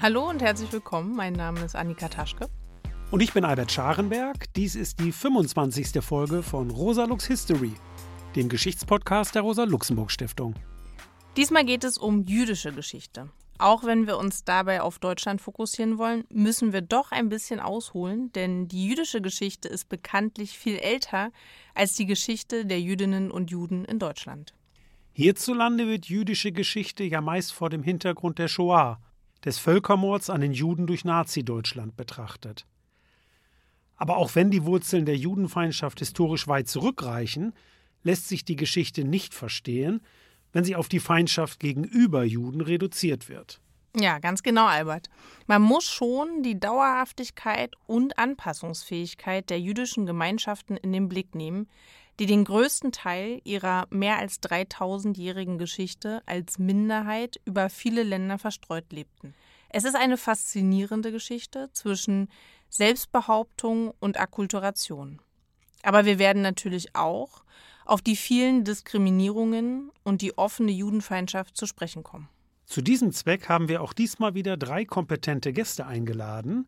Hallo und herzlich willkommen. Mein Name ist Annika Taschke. Und ich bin Albert Scharenberg. Dies ist die 25. Folge von Rosa Lux History, dem Geschichtspodcast der Rosa Luxemburg Stiftung. Diesmal geht es um jüdische Geschichte. Auch wenn wir uns dabei auf Deutschland fokussieren wollen, müssen wir doch ein bisschen ausholen, denn die jüdische Geschichte ist bekanntlich viel älter als die Geschichte der Jüdinnen und Juden in Deutschland. Hierzulande wird jüdische Geschichte ja meist vor dem Hintergrund der Shoah, des Völkermords an den Juden durch Nazi-Deutschland betrachtet. Aber auch wenn die Wurzeln der Judenfeindschaft historisch weit zurückreichen, lässt sich die Geschichte nicht verstehen, wenn sie auf die Feindschaft gegenüber Juden reduziert wird. Ja, ganz genau, Albert. Man muss schon die Dauerhaftigkeit und Anpassungsfähigkeit der jüdischen Gemeinschaften in den Blick nehmen, die den größten Teil ihrer mehr als 3000-jährigen Geschichte als Minderheit über viele Länder verstreut lebten. Es ist eine faszinierende Geschichte zwischen Selbstbehauptung und Akkulturation. Aber wir werden natürlich auch auf die vielen Diskriminierungen und die offene Judenfeindschaft zu sprechen kommen. Zu diesem Zweck haben wir auch diesmal wieder drei kompetente Gäste eingeladen,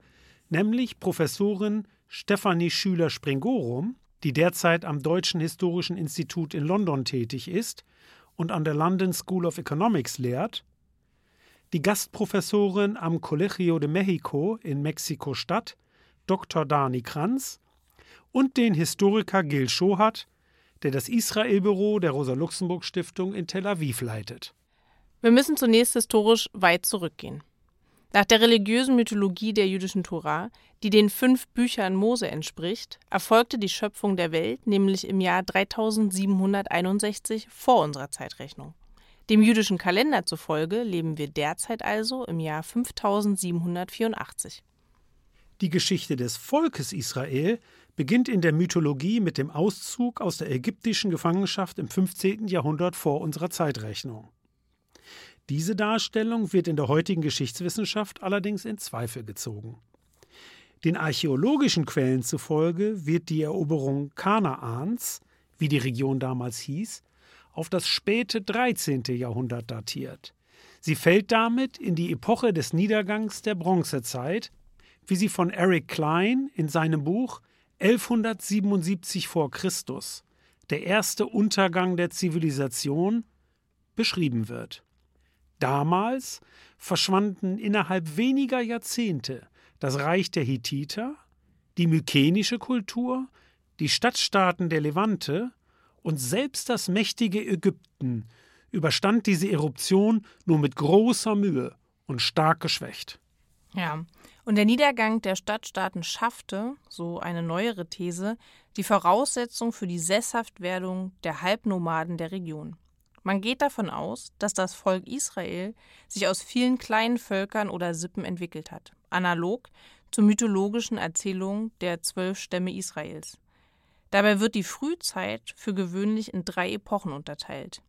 nämlich Professorin Stefanie Schüler-Springorum, die derzeit am Deutschen Historischen Institut in London tätig ist und an der London School of Economics lehrt, die Gastprofessorin am Colegio de Mexico in Mexiko-Stadt, Dr. Dani Kranz, und den Historiker Gil Schohat, der das Israel-Büro der Rosa-Luxemburg-Stiftung in Tel Aviv leitet. Wir müssen zunächst historisch weit zurückgehen. Nach der religiösen Mythologie der jüdischen Tora, die den fünf Büchern Mose entspricht, erfolgte die Schöpfung der Welt nämlich im Jahr 3761 vor unserer Zeitrechnung. Dem jüdischen Kalender zufolge leben wir derzeit also im Jahr 5784. Die Geschichte des Volkes Israel beginnt in der Mythologie mit dem Auszug aus der ägyptischen Gefangenschaft im 15. Jahrhundert vor unserer Zeitrechnung. Diese Darstellung wird in der heutigen Geschichtswissenschaft allerdings in Zweifel gezogen. Den archäologischen Quellen zufolge wird die Eroberung Kanaans, wie die Region damals hieß, auf das späte 13. Jahrhundert datiert. Sie fällt damit in die Epoche des Niedergangs der Bronzezeit, wie sie von Eric Klein in seinem Buch 1177 vor Christus, der erste Untergang der Zivilisation, beschrieben wird. Damals verschwanden innerhalb weniger Jahrzehnte das Reich der Hittiter, die mykenische Kultur, die Stadtstaaten der Levante und selbst das mächtige Ägypten überstand diese Eruption nur mit großer Mühe und stark geschwächt. Ja, und der Niedergang der Stadtstaaten schaffte, so eine neuere These, die Voraussetzung für die Sesshaftwerdung der Halbnomaden der Region. Man geht davon aus, dass das Volk Israel sich aus vielen kleinen Völkern oder Sippen entwickelt hat, analog zur mythologischen Erzählung der zwölf Stämme Israels. Dabei wird die Frühzeit für gewöhnlich in drei Epochen unterteilt.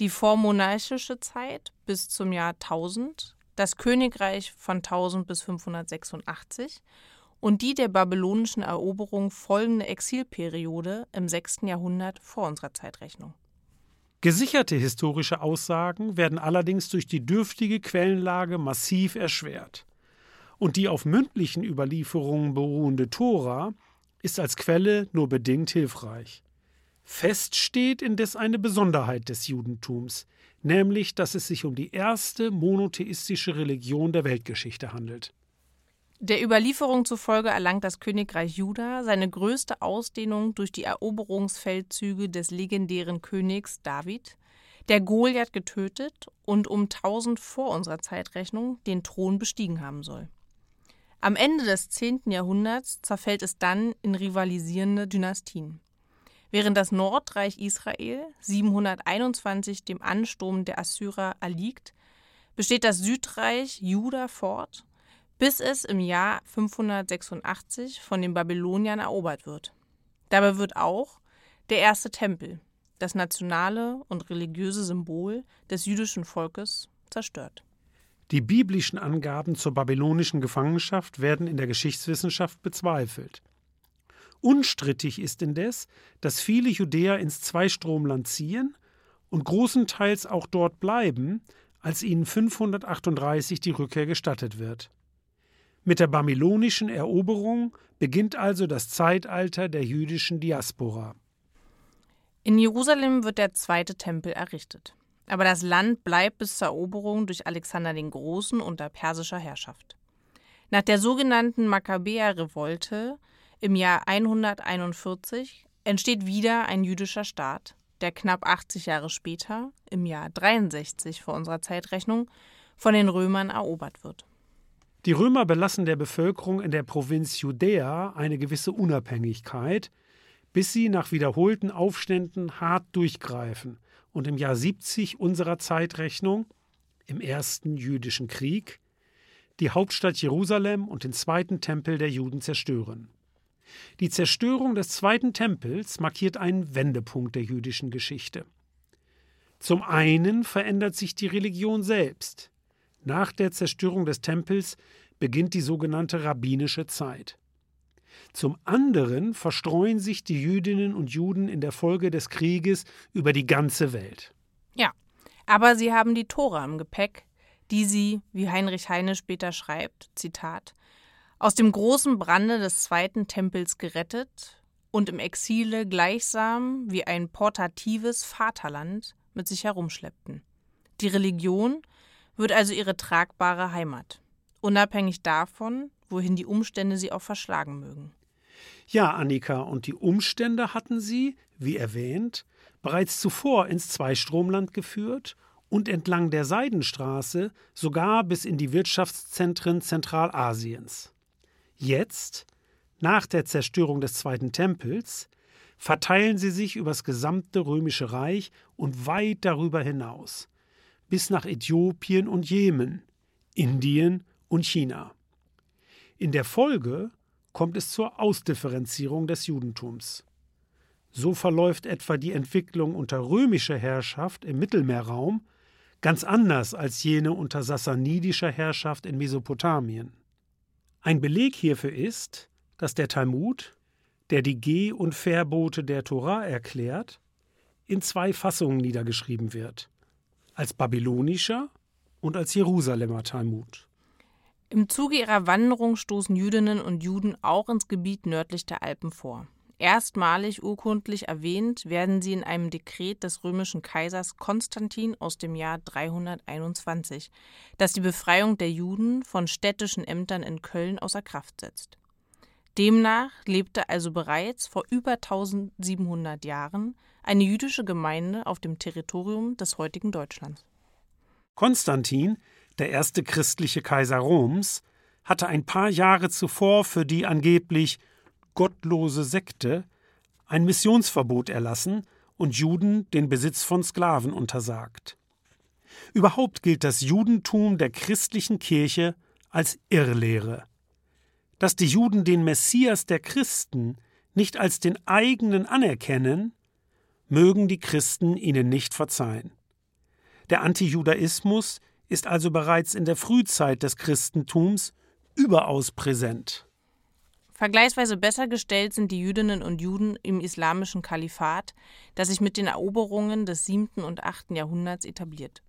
Die vormonarchische Zeit bis zum Jahr 1000, das Königreich von 1000 bis 586 und die der babylonischen Eroberung folgende Exilperiode im 6. Jahrhundert vor unserer Zeitrechnung. Gesicherte historische Aussagen werden allerdings durch die dürftige Quellenlage massiv erschwert. Und die auf mündlichen Überlieferungen beruhende Tora ist als Quelle nur bedingt hilfreich. Fest steht indes eine Besonderheit des Judentums, nämlich dass es sich um die erste monotheistische Religion der Weltgeschichte handelt. Der Überlieferung zufolge erlangt das Königreich Juda seine größte Ausdehnung durch die Eroberungsfeldzüge des legendären Königs David, der Goliath getötet und um 1000 vor unserer Zeitrechnung den Thron bestiegen haben soll. Am Ende des 10. Jahrhunderts zerfällt es dann in rivalisierende Dynastien. Während das Nordreich Israel 721 dem Ansturm der Assyrer erliegt, besteht das Südreich Juda fort bis es im Jahr 586 von den Babyloniern erobert wird. Dabei wird auch der erste Tempel, das nationale und religiöse Symbol des jüdischen Volkes, zerstört. Die biblischen Angaben zur babylonischen Gefangenschaft werden in der Geschichtswissenschaft bezweifelt. Unstrittig ist indes, dass viele Judäer ins Zweistromland ziehen und großenteils auch dort bleiben, als ihnen 538 die Rückkehr gestattet wird. Mit der babylonischen Eroberung beginnt also das Zeitalter der jüdischen Diaspora. In Jerusalem wird der zweite Tempel errichtet. Aber das Land bleibt bis zur Eroberung durch Alexander den Großen unter persischer Herrschaft. Nach der sogenannten Makkabäer-Revolte im Jahr 141 entsteht wieder ein jüdischer Staat, der knapp 80 Jahre später, im Jahr 63 vor unserer Zeitrechnung, von den Römern erobert wird. Die Römer belassen der Bevölkerung in der Provinz Judäa eine gewisse Unabhängigkeit, bis sie nach wiederholten Aufständen hart durchgreifen und im Jahr 70 unserer Zeitrechnung, im Ersten Jüdischen Krieg, die Hauptstadt Jerusalem und den zweiten Tempel der Juden zerstören. Die Zerstörung des zweiten Tempels markiert einen Wendepunkt der jüdischen Geschichte. Zum einen verändert sich die Religion selbst. Nach der Zerstörung des Tempels beginnt die sogenannte rabbinische Zeit. Zum anderen verstreuen sich die Jüdinnen und Juden in der Folge des Krieges über die ganze Welt. Ja, aber sie haben die Tora im Gepäck, die sie, wie Heinrich Heine später schreibt, Zitat, aus dem großen Brande des zweiten Tempels gerettet und im Exile gleichsam wie ein portatives Vaterland mit sich herumschleppten. Die Religion wird also ihre tragbare Heimat, unabhängig davon, wohin die Umstände sie auch verschlagen mögen. Ja, Annika, und die Umstände hatten sie, wie erwähnt, bereits zuvor ins Zweistromland geführt und entlang der Seidenstraße sogar bis in die Wirtschaftszentren Zentralasiens. Jetzt, nach der Zerstörung des Zweiten Tempels, verteilen sie sich übers gesamte römische Reich und weit darüber hinaus, bis nach Äthiopien und Jemen, Indien und China. In der Folge kommt es zur Ausdifferenzierung des Judentums. So verläuft etwa die Entwicklung unter römischer Herrschaft im Mittelmeerraum ganz anders als jene unter sassanidischer Herrschaft in Mesopotamien. Ein Beleg hierfür ist, dass der Talmud, der die Geh- und Verbote der Tora erklärt, in zwei Fassungen niedergeschrieben wird: als babylonischer und als Jerusalemer Talmud. Im Zuge ihrer Wanderung stoßen Jüdinnen und Juden auch ins Gebiet nördlich der Alpen vor. Erstmalig urkundlich erwähnt werden sie in einem Dekret des römischen Kaisers Konstantin aus dem Jahr 321, das die Befreiung der Juden von städtischen Ämtern in Köln außer Kraft setzt. Demnach lebte also bereits vor über 1700 Jahren eine jüdische Gemeinde auf dem Territorium des heutigen Deutschlands. Konstantin der erste christliche Kaiser Roms, hatte ein paar Jahre zuvor für die angeblich gottlose Sekte ein Missionsverbot erlassen und Juden den Besitz von Sklaven untersagt. Überhaupt gilt das Judentum der christlichen Kirche als Irrlehre. Dass die Juden den Messias der Christen nicht als den eigenen anerkennen, mögen die Christen ihnen nicht verzeihen. Der Antijudaismus ist also bereits in der Frühzeit des Christentums überaus präsent. Vergleichsweise besser gestellt sind die Jüdinnen und Juden im islamischen Kalifat, das sich mit den Eroberungen des 7. und 8. Jahrhunderts etabliert.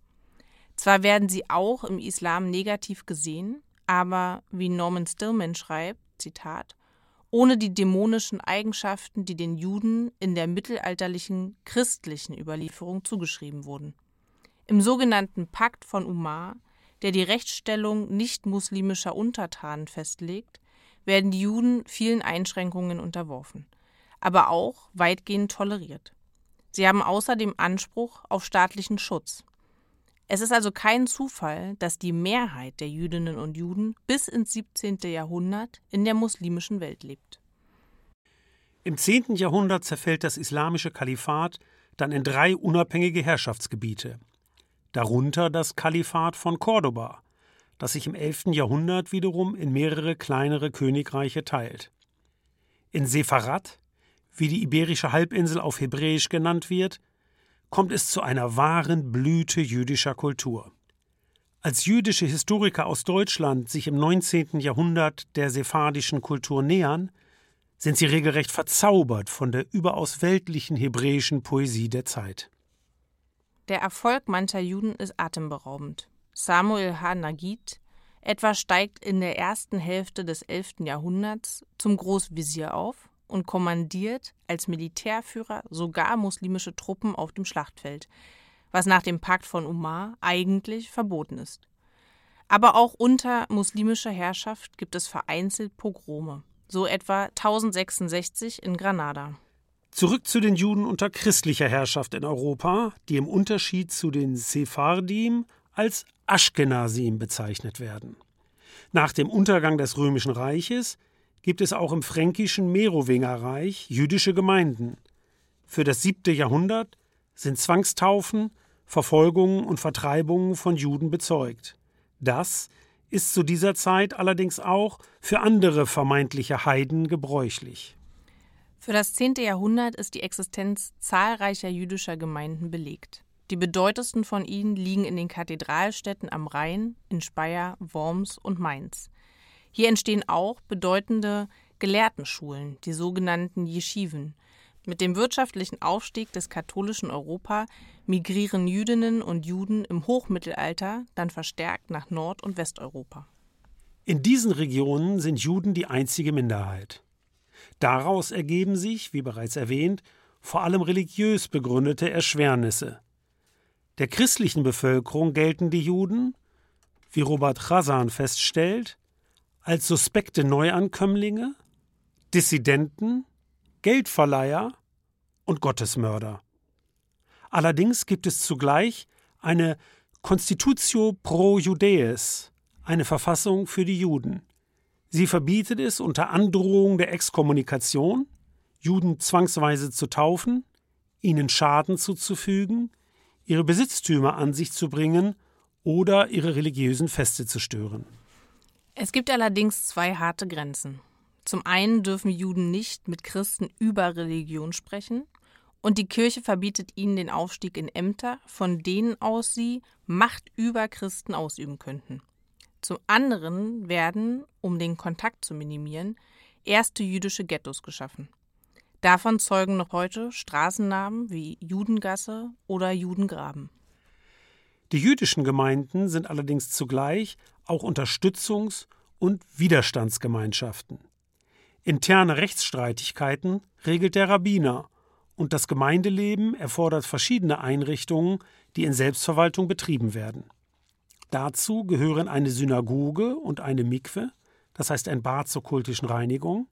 Zwar werden sie auch im Islam negativ gesehen, aber wie Norman Stillman schreibt, Zitat, ohne die dämonischen Eigenschaften, die den Juden in der mittelalterlichen christlichen Überlieferung zugeschrieben wurden. Im sogenannten Pakt von Umar, der die Rechtsstellung nicht-muslimischer Untertanen festlegt, werden die Juden vielen Einschränkungen unterworfen, aber auch weitgehend toleriert. Sie haben außerdem Anspruch auf staatlichen Schutz. Es ist also kein Zufall, dass die Mehrheit der Jüdinnen und Juden bis ins 17. Jahrhundert in der muslimischen Welt lebt. Im 10. Jahrhundert zerfällt das islamische Kalifat dann in drei unabhängige Herrschaftsgebiete darunter das Kalifat von Cordoba, das sich im 11. Jahrhundert wiederum in mehrere kleinere Königreiche teilt. In Sepharat, wie die iberische Halbinsel auf Hebräisch genannt wird, kommt es zu einer wahren Blüte jüdischer Kultur. Als jüdische Historiker aus Deutschland sich im 19. Jahrhundert der sephardischen Kultur nähern, sind sie regelrecht verzaubert von der überaus weltlichen hebräischen Poesie der Zeit. Der Erfolg mancher Juden ist atemberaubend. Samuel H. Nagid, etwa steigt in der ersten Hälfte des 11. Jahrhunderts zum Großvisier auf und kommandiert als Militärführer sogar muslimische Truppen auf dem Schlachtfeld, was nach dem Pakt von Umar eigentlich verboten ist. Aber auch unter muslimischer Herrschaft gibt es vereinzelt Pogrome, so etwa 1066 in Granada. Zurück zu den Juden unter christlicher Herrschaft in Europa, die im Unterschied zu den Sephardim als Aschkenasim bezeichnet werden. Nach dem Untergang des Römischen Reiches gibt es auch im fränkischen Merowingerreich jüdische Gemeinden. Für das siebte Jahrhundert sind Zwangstaufen, Verfolgungen und Vertreibungen von Juden bezeugt. Das ist zu dieser Zeit allerdings auch für andere vermeintliche Heiden gebräuchlich. Für das zehnte Jahrhundert ist die Existenz zahlreicher jüdischer Gemeinden belegt. Die bedeutendsten von ihnen liegen in den Kathedralstädten am Rhein, in Speyer, Worms und Mainz. Hier entstehen auch bedeutende Gelehrtenschulen, die sogenannten Jeschiven. Mit dem wirtschaftlichen Aufstieg des katholischen Europa migrieren Jüdinnen und Juden im Hochmittelalter dann verstärkt nach Nord- und Westeuropa. In diesen Regionen sind Juden die einzige Minderheit. Daraus ergeben sich, wie bereits erwähnt, vor allem religiös begründete Erschwernisse. Der christlichen Bevölkerung gelten die Juden, wie Robert Chazan feststellt, als suspekte Neuankömmlinge, Dissidenten, Geldverleiher und Gottesmörder. Allerdings gibt es zugleich eine Constitutio pro Judaeis, eine Verfassung für die Juden. Sie verbietet es unter Androhung der Exkommunikation, Juden zwangsweise zu taufen, ihnen Schaden zuzufügen, ihre Besitztümer an sich zu bringen oder ihre religiösen Feste zu stören. Es gibt allerdings zwei harte Grenzen. Zum einen dürfen Juden nicht mit Christen über Religion sprechen, und die Kirche verbietet ihnen den Aufstieg in Ämter, von denen aus sie Macht über Christen ausüben könnten. Zum anderen werden, um den Kontakt zu minimieren, erste jüdische Ghettos geschaffen. Davon zeugen noch heute Straßennamen wie Judengasse oder Judengraben. Die jüdischen Gemeinden sind allerdings zugleich auch Unterstützungs- und Widerstandsgemeinschaften. Interne Rechtsstreitigkeiten regelt der Rabbiner und das Gemeindeleben erfordert verschiedene Einrichtungen, die in Selbstverwaltung betrieben werden. Dazu gehören eine Synagoge und eine Mikwe, das heißt ein Bad zur kultischen Reinigung,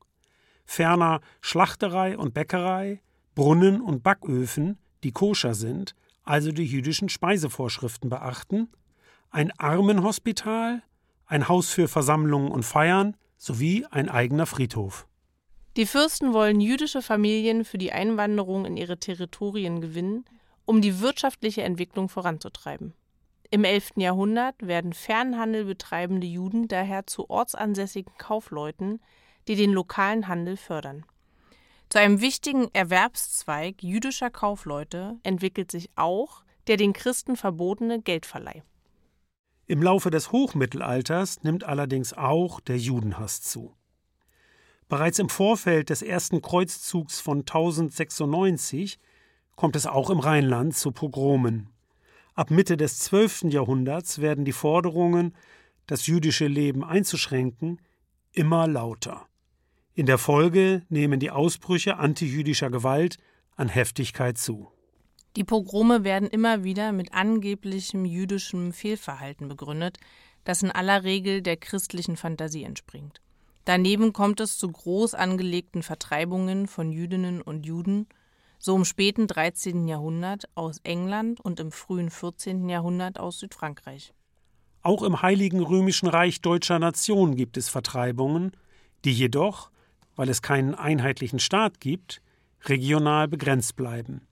ferner Schlachterei und Bäckerei, Brunnen und Backöfen, die koscher sind, also die jüdischen Speisevorschriften beachten, ein Armenhospital, ein Haus für Versammlungen und Feiern sowie ein eigener Friedhof. Die Fürsten wollen jüdische Familien für die Einwanderung in ihre Territorien gewinnen, um die wirtschaftliche Entwicklung voranzutreiben. Im 11. Jahrhundert werden Fernhandel betreibende Juden daher zu ortsansässigen Kaufleuten, die den lokalen Handel fördern. Zu einem wichtigen Erwerbszweig jüdischer Kaufleute entwickelt sich auch der den Christen verbotene Geldverleih. Im Laufe des Hochmittelalters nimmt allerdings auch der Judenhass zu. Bereits im Vorfeld des ersten Kreuzzugs von 1096 kommt es auch im Rheinland zu Pogromen. Ab Mitte des 12. Jahrhunderts werden die Forderungen, das jüdische Leben einzuschränken, immer lauter. In der Folge nehmen die Ausbrüche antijüdischer Gewalt an Heftigkeit zu. Die Pogrome werden immer wieder mit angeblichem jüdischem Fehlverhalten begründet, das in aller Regel der christlichen Fantasie entspringt. Daneben kommt es zu groß angelegten Vertreibungen von Jüdinnen und Juden, so im späten 13. Jahrhundert aus England und im frühen 14. Jahrhundert aus Südfrankreich. Auch im Heiligen Römischen Reich deutscher Nation gibt es Vertreibungen, die jedoch, weil es keinen einheitlichen Staat gibt, regional begrenzt bleiben.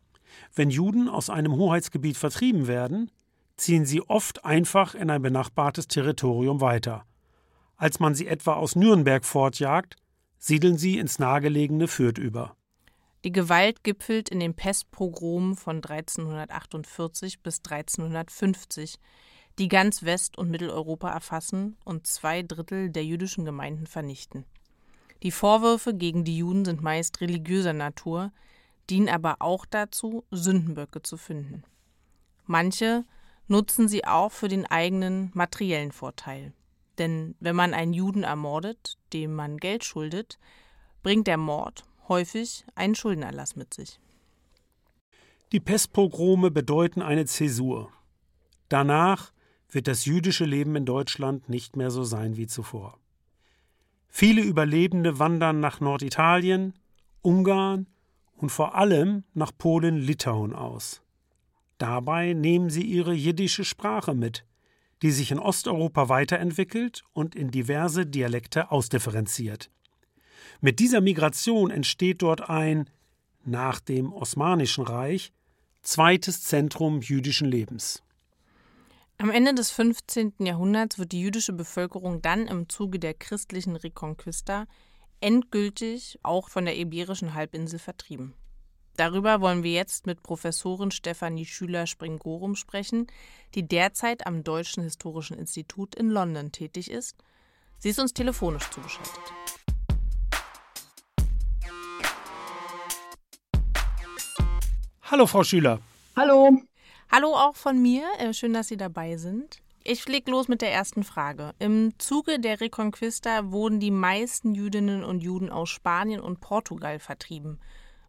Wenn Juden aus einem Hoheitsgebiet vertrieben werden, ziehen sie oft einfach in ein benachbartes Territorium weiter. Als man sie etwa aus Nürnberg fortjagt, siedeln sie ins nahegelegene Fürth über. Die Gewalt gipfelt in den Pestpogromen von 1348 bis 1350, die ganz West- und Mitteleuropa erfassen und zwei Drittel der jüdischen Gemeinden vernichten. Die Vorwürfe gegen die Juden sind meist religiöser Natur, dienen aber auch dazu, Sündenböcke zu finden. Manche, nutzen sie auch für den eigenen materiellen Vorteil. Denn wenn man einen Juden ermordet, dem man Geld schuldet, bringt der Mord häufig einen Schuldenerlass mit sich. Die Pestpogrome bedeuten eine Zäsur. Danach wird das jüdische Leben in Deutschland nicht mehr so sein wie zuvor. Viele Überlebende wandern nach Norditalien, Ungarn und vor allem nach Polen-Litauen aus. Dabei nehmen sie ihre jiddische Sprache mit, die sich in Osteuropa weiterentwickelt und in diverse Dialekte ausdifferenziert. Mit dieser Migration entsteht dort ein, nach dem Osmanischen Reich, zweites Zentrum jüdischen Lebens. Am Ende des 15. Jahrhunderts wird die jüdische Bevölkerung dann im Zuge der christlichen Reconquista endgültig auch von der Iberischen Halbinsel vertrieben. Darüber wollen wir jetzt mit Professorin Stefanie Schüler-Springorum sprechen, die derzeit am Deutschen Historischen Institut in London tätig ist. Sie ist uns telefonisch zugeschaltet. Hallo, Frau Schüler. Hallo. Hallo auch von mir. Äh, schön, dass Sie dabei sind. Ich leg los mit der ersten Frage. Im Zuge der Reconquista wurden die meisten Jüdinnen und Juden aus Spanien und Portugal vertrieben.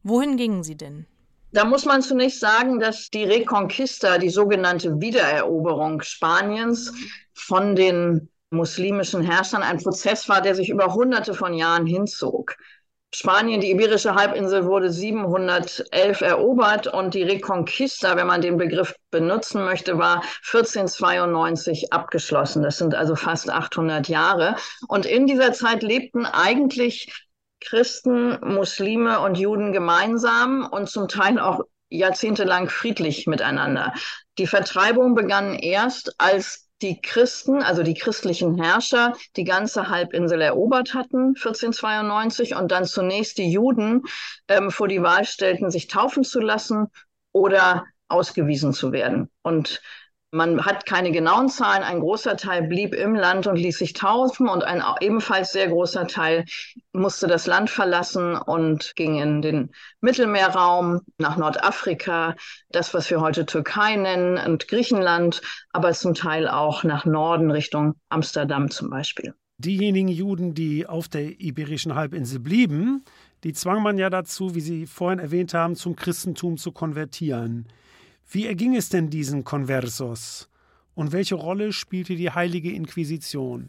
Wohin gingen sie denn? Da muss man zunächst sagen, dass die Reconquista, die sogenannte Wiedereroberung Spaniens von den muslimischen Herrschern, ein Prozess war, der sich über hunderte von Jahren hinzog. Spanien, die Iberische Halbinsel wurde 711 erobert und die Reconquista, wenn man den Begriff benutzen möchte, war 1492 abgeschlossen. Das sind also fast 800 Jahre. Und in dieser Zeit lebten eigentlich Christen, Muslime und Juden gemeinsam und zum Teil auch jahrzehntelang friedlich miteinander. Die Vertreibung begann erst, als die Christen, also die christlichen Herrscher, die ganze Halbinsel erobert hatten, 1492, und dann zunächst die Juden ähm, vor die Wahl stellten, sich taufen zu lassen oder ausgewiesen zu werden. Und man hat keine genauen Zahlen. Ein großer Teil blieb im Land und ließ sich taufen und ein ebenfalls sehr großer Teil musste das Land verlassen und ging in den Mittelmeerraum, nach Nordafrika, das, was wir heute Türkei nennen und Griechenland, aber zum Teil auch nach Norden Richtung Amsterdam zum Beispiel. Diejenigen Juden, die auf der Iberischen Halbinsel blieben, die zwang man ja dazu, wie Sie vorhin erwähnt haben, zum Christentum zu konvertieren. Wie erging es denn diesen Conversos? Und welche Rolle spielte die Heilige Inquisition?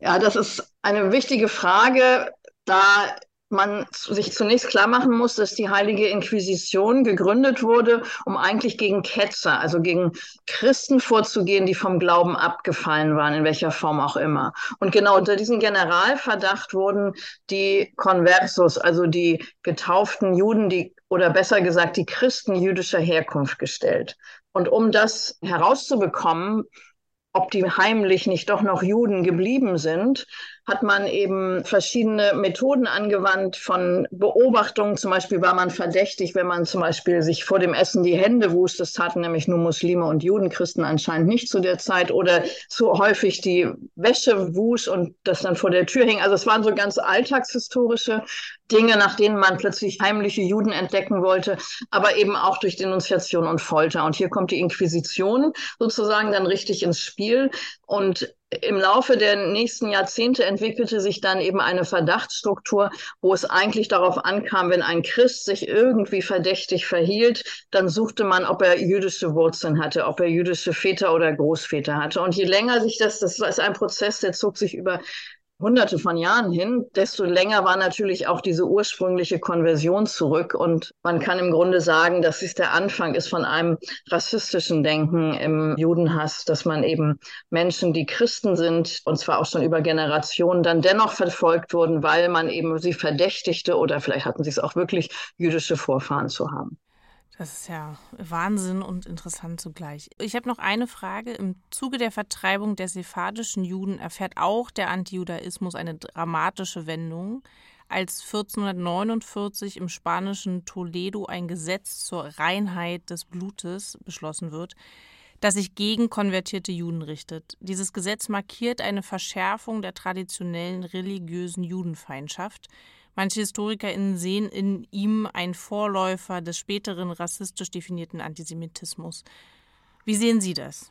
Ja, das ist eine wichtige Frage, da man sich zunächst klar machen muss, dass die Heilige Inquisition gegründet wurde, um eigentlich gegen Ketzer, also gegen Christen vorzugehen, die vom Glauben abgefallen waren, in welcher Form auch immer. Und genau unter diesen Generalverdacht wurden die Conversos, also die getauften Juden, die oder besser gesagt die Christen jüdischer Herkunft gestellt. Und um das herauszubekommen, ob die heimlich nicht doch noch Juden geblieben sind, hat man eben verschiedene Methoden angewandt von Beobachtungen. Zum Beispiel war man verdächtig, wenn man zum Beispiel sich vor dem Essen die Hände wusch. Das taten nämlich nur Muslime und Juden, Christen anscheinend nicht zu der Zeit. Oder zu häufig die Wäsche wusch und das dann vor der Tür hing. Also es waren so ganz alltagshistorische Dinge, nach denen man plötzlich heimliche Juden entdecken wollte, aber eben auch durch Denunziation und Folter. Und hier kommt die Inquisition sozusagen dann richtig ins Spiel. Und im Laufe der nächsten Jahrzehnte entwickelte sich dann eben eine Verdachtsstruktur, wo es eigentlich darauf ankam, wenn ein Christ sich irgendwie verdächtig verhielt, dann suchte man, ob er jüdische Wurzeln hatte, ob er jüdische Väter oder Großväter hatte. Und je länger sich das, das ist ein Prozess, der zog sich über hunderte von Jahren hin, desto länger war natürlich auch diese ursprüngliche Konversion zurück. Und man kann im Grunde sagen, dass es der Anfang ist von einem rassistischen Denken im Judenhass, dass man eben Menschen, die Christen sind, und zwar auch schon über Generationen, dann dennoch verfolgt wurden, weil man eben sie verdächtigte oder vielleicht hatten sie es auch wirklich, jüdische Vorfahren zu haben. Das ist ja Wahnsinn und interessant zugleich. Ich habe noch eine Frage. Im Zuge der Vertreibung der sephardischen Juden erfährt auch der Antijudaismus eine dramatische Wendung, als 1449 im spanischen Toledo ein Gesetz zur Reinheit des Blutes beschlossen wird, das sich gegen konvertierte Juden richtet. Dieses Gesetz markiert eine Verschärfung der traditionellen religiösen Judenfeindschaft Manche HistorikerInnen sehen in ihm einen Vorläufer des späteren rassistisch definierten Antisemitismus. Wie sehen Sie das?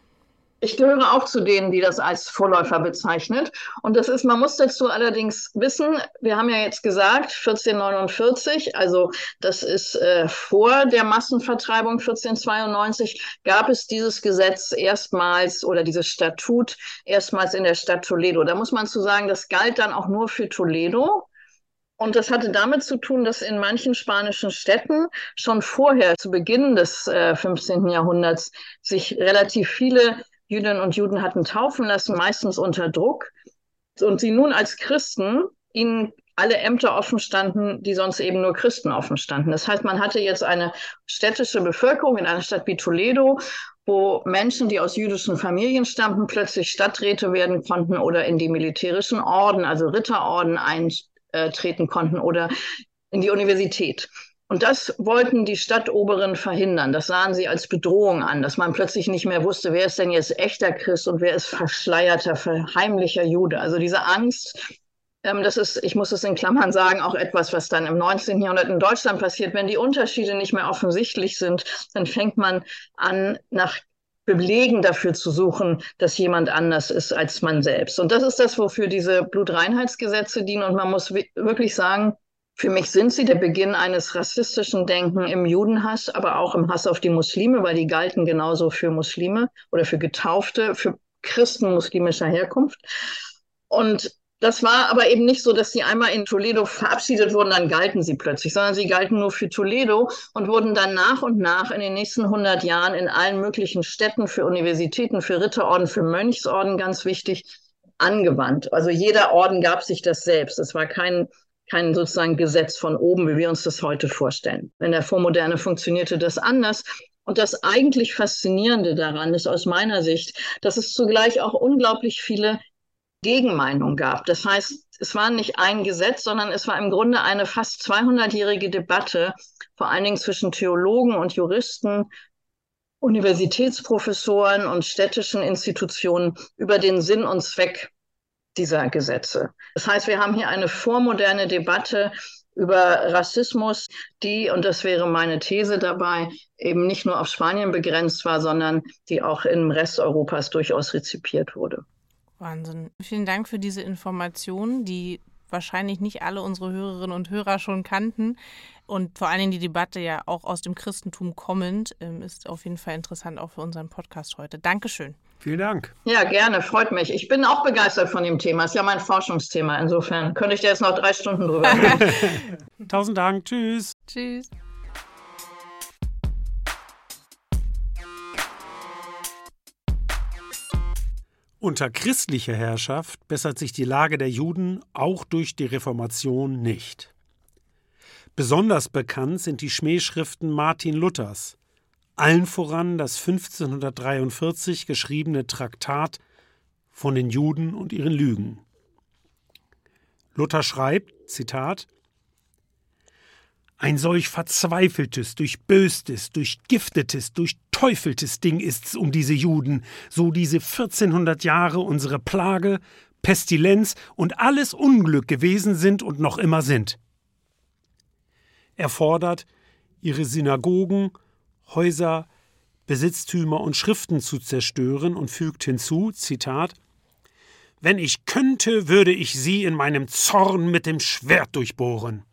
Ich gehöre auch zu denen, die das als Vorläufer bezeichnet. Und das ist, man muss dazu allerdings wissen, wir haben ja jetzt gesagt, 1449, also das ist äh, vor der Massenvertreibung 1492, gab es dieses Gesetz erstmals oder dieses Statut erstmals in der Stadt Toledo. Da muss man zu sagen, das galt dann auch nur für Toledo. Und das hatte damit zu tun, dass in manchen spanischen Städten schon vorher, zu Beginn des äh, 15. Jahrhunderts, sich relativ viele Jüdinnen und Juden hatten taufen lassen, meistens unter Druck. Und sie nun als Christen ihnen alle Ämter offen standen, die sonst eben nur Christen offen standen. Das heißt, man hatte jetzt eine städtische Bevölkerung in einer Stadt wie Toledo, wo Menschen, die aus jüdischen Familien stammten, plötzlich Stadträte werden konnten oder in die militärischen Orden, also Ritterorden eintreten konnten oder in die Universität. Und das wollten die Stadtoberen verhindern. Das sahen sie als Bedrohung an, dass man plötzlich nicht mehr wusste, wer ist denn jetzt echter Christ und wer ist verschleierter, heimlicher Jude. Also diese Angst, ähm, das ist, ich muss es in Klammern sagen, auch etwas, was dann im 19. Jahrhundert in Deutschland passiert. Wenn die Unterschiede nicht mehr offensichtlich sind, dann fängt man an, nach Belegen dafür zu suchen, dass jemand anders ist als man selbst. Und das ist das, wofür diese Blutreinheitsgesetze dienen. Und man muss wirklich sagen, für mich sind sie der Beginn eines rassistischen Denken im Judenhass, aber auch im Hass auf die Muslime, weil die galten genauso für Muslime oder für Getaufte, für Christen muslimischer Herkunft. Und das war aber eben nicht so, dass sie einmal in Toledo verabschiedet wurden, dann galten sie plötzlich, sondern sie galten nur für Toledo und wurden dann nach und nach in den nächsten 100 Jahren in allen möglichen Städten, für Universitäten, für Ritterorden, für Mönchsorden ganz wichtig, angewandt. Also jeder Orden gab sich das selbst. Es war kein kein sozusagen Gesetz von oben, wie wir uns das heute vorstellen. In der Vormoderne funktionierte das anders. Und das eigentlich Faszinierende daran ist aus meiner Sicht, dass es zugleich auch unglaublich viele Gegenmeinungen gab. Das heißt, es war nicht ein Gesetz, sondern es war im Grunde eine fast 200-jährige Debatte, vor allen Dingen zwischen Theologen und Juristen, Universitätsprofessoren und städtischen Institutionen über den Sinn und Zweck dieser Gesetze. Das heißt, wir haben hier eine vormoderne Debatte über Rassismus, die, und das wäre meine These dabei, eben nicht nur auf Spanien begrenzt war, sondern die auch im Rest Europas durchaus rezipiert wurde. Wahnsinn. Vielen Dank für diese Informationen, die wahrscheinlich nicht alle unsere Hörerinnen und Hörer schon kannten. Und vor allen Dingen die Debatte ja auch aus dem Christentum kommend, ähm, ist auf jeden Fall interessant auch für unseren Podcast heute. Dankeschön. Vielen Dank. Ja, gerne, freut mich. Ich bin auch begeistert von dem Thema. Ist ja mein Forschungsthema. Insofern könnte ich da jetzt noch drei Stunden drüber reden. Tausend Dank. Tschüss. Tschüss. Unter christlicher Herrschaft bessert sich die Lage der Juden auch durch die Reformation nicht. Besonders bekannt sind die Schmähschriften Martin Luthers, allen voran das 1543 geschriebene Traktat von den Juden und ihren Lügen. Luther schreibt, Zitat, ein solch verzweifeltes, durchböstes, durchgiftetes, durchteufeltes Ding ist's um diese Juden, so diese 1400 Jahre unsere Plage, Pestilenz und alles Unglück gewesen sind und noch immer sind. Er fordert, ihre Synagogen Häuser, Besitztümer und Schriften zu zerstören und fügt hinzu, Zitat, Wenn ich könnte, würde ich sie in meinem Zorn mit dem Schwert durchbohren.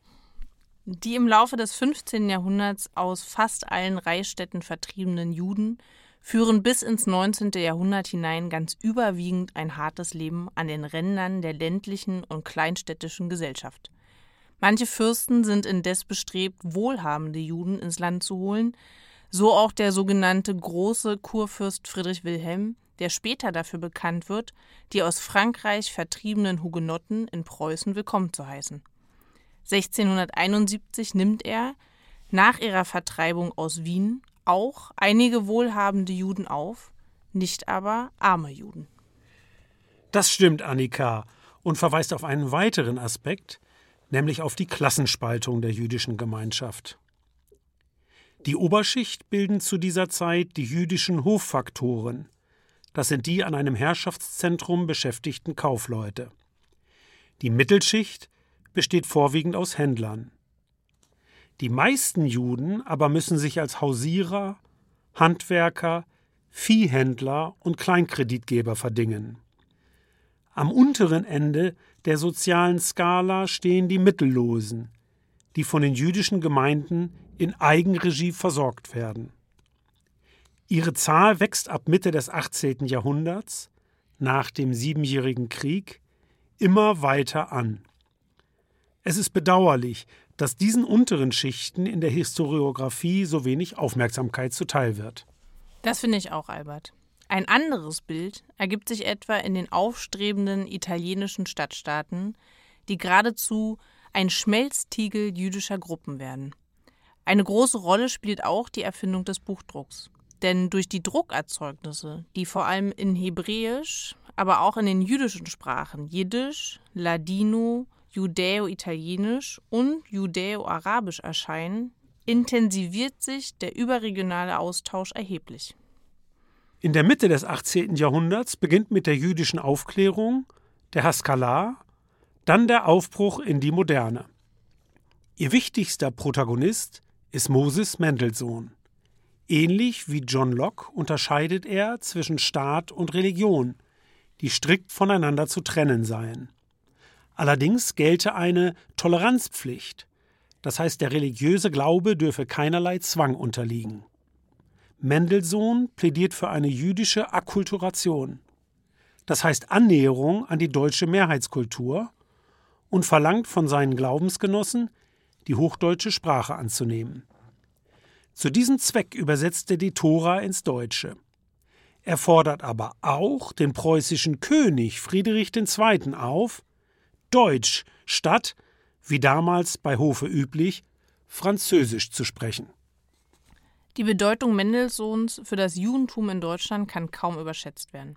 Die im Laufe des 15. Jahrhunderts aus fast allen Reichsstädten vertriebenen Juden führen bis ins 19. Jahrhundert hinein ganz überwiegend ein hartes Leben an den Rändern der ländlichen und kleinstädtischen Gesellschaft. Manche Fürsten sind indes bestrebt, wohlhabende Juden ins Land zu holen, so auch der sogenannte große Kurfürst Friedrich Wilhelm, der später dafür bekannt wird, die aus Frankreich vertriebenen Hugenotten in Preußen willkommen zu heißen. 1671 nimmt er, nach ihrer Vertreibung aus Wien, auch einige wohlhabende Juden auf, nicht aber arme Juden. Das stimmt, Annika, und verweist auf einen weiteren Aspekt, nämlich auf die Klassenspaltung der jüdischen Gemeinschaft. Die Oberschicht bilden zu dieser Zeit die jüdischen Hoffaktoren. Das sind die an einem Herrschaftszentrum beschäftigten Kaufleute. Die Mittelschicht besteht vorwiegend aus Händlern. Die meisten Juden aber müssen sich als Hausierer, Handwerker, Viehhändler und Kleinkreditgeber verdingen. Am unteren Ende der sozialen Skala stehen die Mittellosen, die von den jüdischen Gemeinden in Eigenregie versorgt werden. Ihre Zahl wächst ab Mitte des 18. Jahrhunderts, nach dem Siebenjährigen Krieg, immer weiter an. Es ist bedauerlich, dass diesen unteren Schichten in der Historiographie so wenig Aufmerksamkeit zuteil wird. Das finde ich auch, Albert. Ein anderes Bild ergibt sich etwa in den aufstrebenden italienischen Stadtstaaten, die geradezu ein Schmelztiegel jüdischer Gruppen werden. Eine große Rolle spielt auch die Erfindung des Buchdrucks. Denn durch die Druckerzeugnisse, die vor allem in Hebräisch, aber auch in den jüdischen Sprachen Jiddisch, Ladino, Judäo-Italienisch und Judäo-Arabisch erscheinen, intensiviert sich der überregionale Austausch erheblich. In der Mitte des 18. Jahrhunderts beginnt mit der jüdischen Aufklärung, der Haskalah, dann der Aufbruch in die Moderne. Ihr wichtigster Protagonist ist Moses Mendelssohn. Ähnlich wie John Locke unterscheidet er zwischen Staat und Religion, die strikt voneinander zu trennen seien. Allerdings gelte eine Toleranzpflicht, das heißt der religiöse Glaube dürfe keinerlei Zwang unterliegen. Mendelssohn plädiert für eine jüdische Akkulturation, das heißt Annäherung an die deutsche Mehrheitskultur und verlangt von seinen Glaubensgenossen, die hochdeutsche Sprache anzunehmen. Zu diesem Zweck übersetzt er die Tora ins Deutsche. Er fordert aber auch den preußischen König Friedrich II. auf, Deutsch statt, wie damals bei Hofe üblich, Französisch zu sprechen. Die Bedeutung Mendelssohns für das Judentum in Deutschland kann kaum überschätzt werden.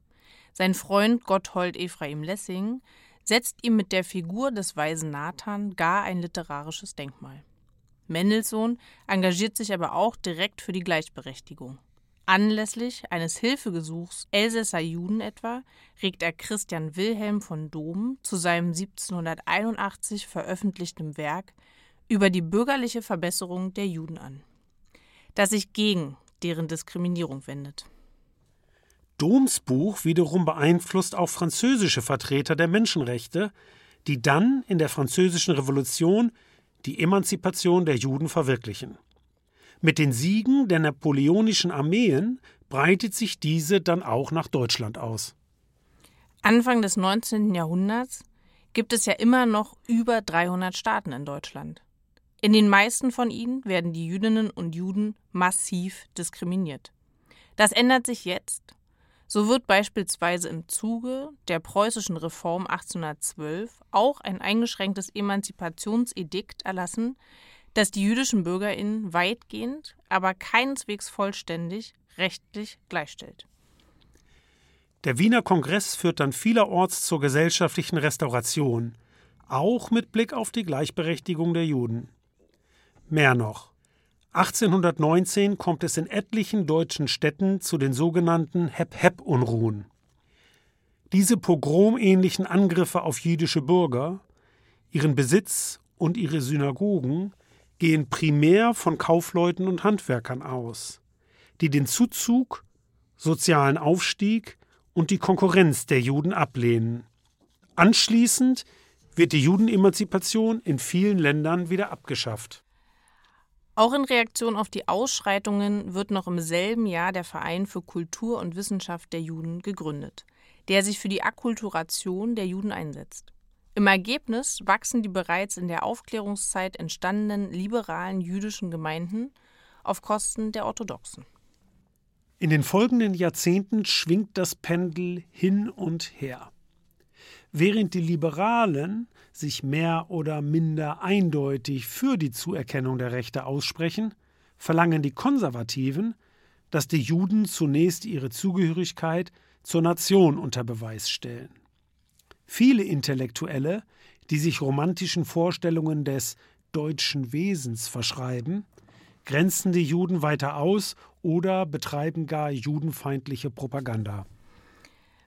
Sein Freund Gotthold Ephraim Lessing setzt ihm mit der Figur des weisen Nathan gar ein literarisches Denkmal. Mendelssohn engagiert sich aber auch direkt für die Gleichberechtigung. Anlässlich eines Hilfegesuchs Elsässer Juden etwa regt er Christian Wilhelm von Dohm zu seinem 1781 veröffentlichten Werk über die bürgerliche Verbesserung der Juden an, das sich gegen deren Diskriminierung wendet. Doms Buch wiederum beeinflusst auch französische Vertreter der Menschenrechte, die dann in der Französischen Revolution die Emanzipation der Juden verwirklichen. Mit den Siegen der napoleonischen Armeen breitet sich diese dann auch nach Deutschland aus. Anfang des 19. Jahrhunderts gibt es ja immer noch über 300 Staaten in Deutschland. In den meisten von ihnen werden die Jüdinnen und Juden massiv diskriminiert. Das ändert sich jetzt. So wird beispielsweise im Zuge der preußischen Reform 1812 auch ein eingeschränktes Emanzipationsedikt erlassen, das die jüdischen BürgerInnen weitgehend, aber keineswegs vollständig rechtlich gleichstellt. Der Wiener Kongress führt dann vielerorts zur gesellschaftlichen Restauration, auch mit Blick auf die Gleichberechtigung der Juden. Mehr noch. 1819 kommt es in etlichen deutschen Städten zu den sogenannten Hep-Hep-Unruhen. Diese pogromähnlichen Angriffe auf jüdische Bürger, ihren Besitz und ihre Synagogen gehen primär von Kaufleuten und Handwerkern aus, die den Zuzug, sozialen Aufstieg und die Konkurrenz der Juden ablehnen. Anschließend wird die Judenemanzipation in vielen Ländern wieder abgeschafft. Auch in Reaktion auf die Ausschreitungen wird noch im selben Jahr der Verein für Kultur und Wissenschaft der Juden gegründet, der sich für die Akkulturation der Juden einsetzt. Im Ergebnis wachsen die bereits in der Aufklärungszeit entstandenen liberalen jüdischen Gemeinden auf Kosten der orthodoxen. In den folgenden Jahrzehnten schwingt das Pendel hin und her. Während die Liberalen sich mehr oder minder eindeutig für die Zuerkennung der Rechte aussprechen, verlangen die Konservativen, dass die Juden zunächst ihre Zugehörigkeit zur Nation unter Beweis stellen. Viele Intellektuelle, die sich romantischen Vorstellungen des deutschen Wesens verschreiben, grenzen die Juden weiter aus oder betreiben gar judenfeindliche Propaganda.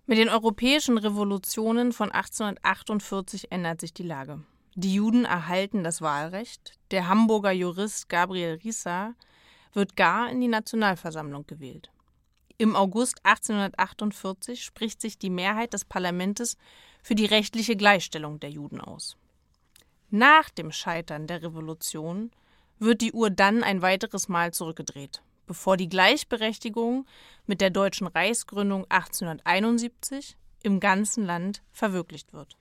Mit den europäischen Revolutionen von 1848 ändert sich die Lage. Die Juden erhalten das Wahlrecht. Der Hamburger Jurist Gabriel Rissa wird gar in die Nationalversammlung gewählt. Im August 1848 spricht sich die Mehrheit des Parlaments für die rechtliche Gleichstellung der Juden aus. Nach dem Scheitern der Revolution wird die Uhr dann ein weiteres Mal zurückgedreht, bevor die Gleichberechtigung mit der deutschen Reichsgründung 1871 im ganzen Land verwirklicht wird.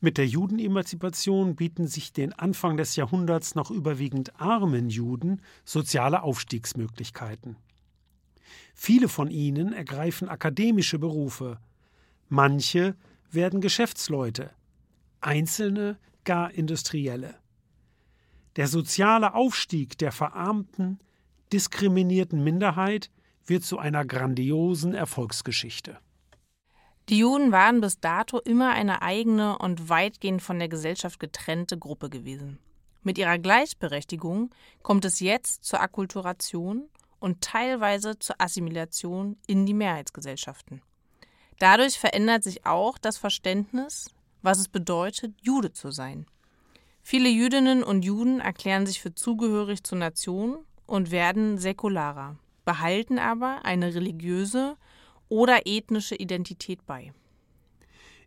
Mit der Judenemanzipation bieten sich den Anfang des Jahrhunderts noch überwiegend armen Juden soziale Aufstiegsmöglichkeiten. Viele von ihnen ergreifen akademische Berufe, manche werden Geschäftsleute, einzelne gar Industrielle. Der soziale Aufstieg der verarmten, diskriminierten Minderheit wird zu einer grandiosen Erfolgsgeschichte. Die Juden waren bis dato immer eine eigene und weitgehend von der Gesellschaft getrennte Gruppe gewesen. Mit ihrer Gleichberechtigung kommt es jetzt zur Akkulturation und teilweise zur Assimilation in die Mehrheitsgesellschaften. Dadurch verändert sich auch das Verständnis, was es bedeutet, Jude zu sein. Viele Jüdinnen und Juden erklären sich für zugehörig zur Nation und werden säkularer, behalten aber eine religiöse oder ethnische Identität bei.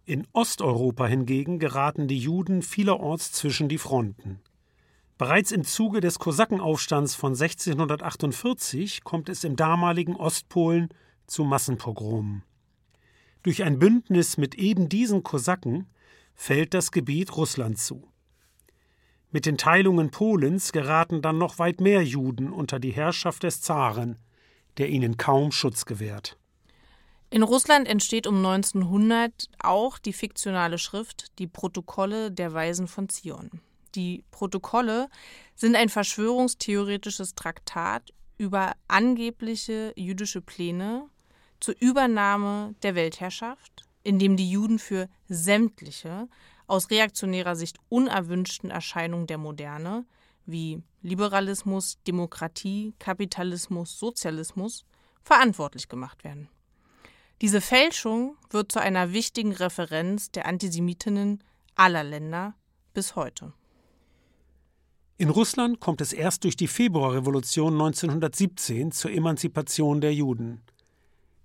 In Osteuropa hingegen geraten die Juden vielerorts zwischen die Fronten. Bereits im Zuge des Kosakenaufstands von 1648 kommt es im damaligen Ostpolen zu Massenpogromen. Durch ein Bündnis mit eben diesen Kosaken fällt das Gebiet Russland zu. Mit den Teilungen Polens geraten dann noch weit mehr Juden unter die Herrschaft des Zaren, der ihnen kaum Schutz gewährt. In Russland entsteht um 1900 auch die fiktionale Schrift Die Protokolle der Weisen von Zion. Die Protokolle sind ein verschwörungstheoretisches Traktat über angebliche jüdische Pläne zur Übernahme der Weltherrschaft, in dem die Juden für sämtliche aus reaktionärer Sicht unerwünschten Erscheinungen der Moderne wie Liberalismus, Demokratie, Kapitalismus, Sozialismus verantwortlich gemacht werden. Diese Fälschung wird zu einer wichtigen Referenz der Antisemitinnen aller Länder bis heute. In Russland kommt es erst durch die Februarrevolution 1917 zur Emanzipation der Juden.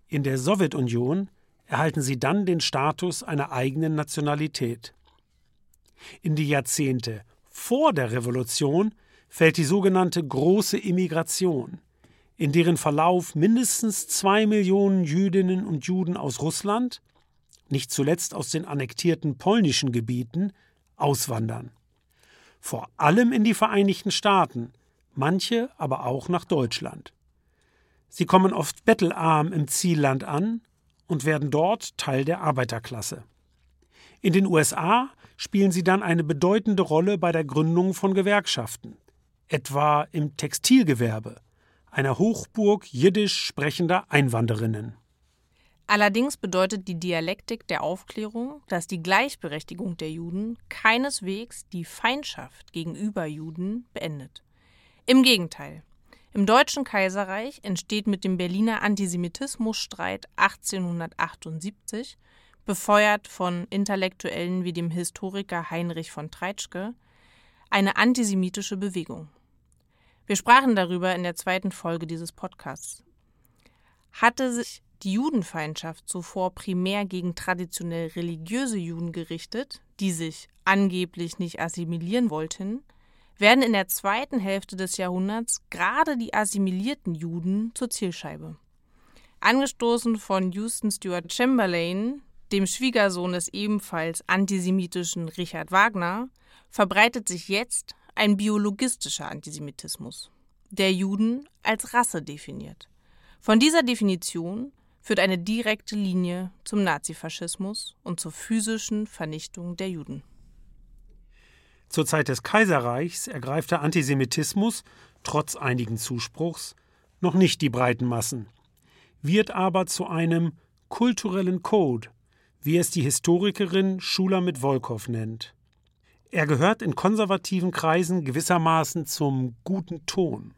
In der Sowjetunion erhalten sie dann den Status einer eigenen Nationalität. In die Jahrzehnte vor der Revolution fällt die sogenannte große Immigration in deren Verlauf mindestens zwei Millionen Jüdinnen und Juden aus Russland, nicht zuletzt aus den annektierten polnischen Gebieten, auswandern. Vor allem in die Vereinigten Staaten, manche aber auch nach Deutschland. Sie kommen oft bettelarm im Zielland an und werden dort Teil der Arbeiterklasse. In den USA spielen sie dann eine bedeutende Rolle bei der Gründung von Gewerkschaften, etwa im Textilgewerbe, einer Hochburg jiddisch sprechender Einwanderinnen. Allerdings bedeutet die Dialektik der Aufklärung, dass die Gleichberechtigung der Juden keineswegs die Feindschaft gegenüber Juden beendet. Im Gegenteil. Im Deutschen Kaiserreich entsteht mit dem Berliner Antisemitismusstreit 1878, befeuert von Intellektuellen wie dem Historiker Heinrich von Treitschke, eine antisemitische Bewegung. Wir sprachen darüber in der zweiten Folge dieses Podcasts. Hatte sich die Judenfeindschaft zuvor primär gegen traditionell religiöse Juden gerichtet, die sich angeblich nicht assimilieren wollten, werden in der zweiten Hälfte des Jahrhunderts gerade die assimilierten Juden zur Zielscheibe. Angestoßen von Houston Stuart Chamberlain, dem Schwiegersohn des ebenfalls antisemitischen Richard Wagner, verbreitet sich jetzt ein biologistischer Antisemitismus, der Juden als Rasse definiert. Von dieser Definition führt eine direkte Linie zum Nazifaschismus und zur physischen Vernichtung der Juden. Zur Zeit des Kaiserreichs ergreift der Antisemitismus, trotz einigen Zuspruchs, noch nicht die breiten Massen, wird aber zu einem kulturellen Code, wie es die Historikerin Schula mit Wolkow nennt. Er gehört in konservativen Kreisen gewissermaßen zum guten Ton.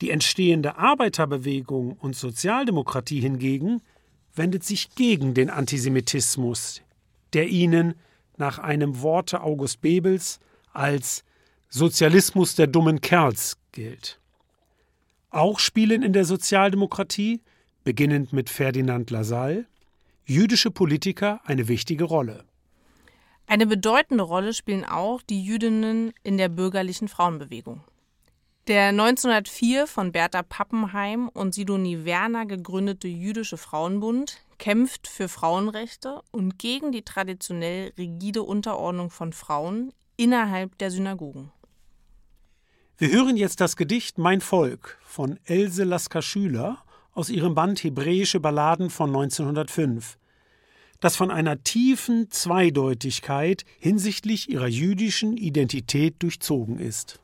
Die entstehende Arbeiterbewegung und Sozialdemokratie hingegen wendet sich gegen den Antisemitismus, der ihnen nach einem Worte August Bebels als Sozialismus der dummen Kerls gilt. Auch spielen in der Sozialdemokratie, beginnend mit Ferdinand Lassalle, jüdische Politiker eine wichtige Rolle. Eine bedeutende Rolle spielen auch die Jüdinnen in der bürgerlichen Frauenbewegung. Der 1904 von Bertha Pappenheim und Sidonie Werner gegründete Jüdische Frauenbund kämpft für Frauenrechte und gegen die traditionell rigide Unterordnung von Frauen innerhalb der Synagogen. Wir hören jetzt das Gedicht Mein Volk von Else Lasker Schüler aus ihrem Band Hebräische Balladen von 1905, das von einer tiefen Zweideutigkeit hinsichtlich ihrer jüdischen Identität durchzogen ist.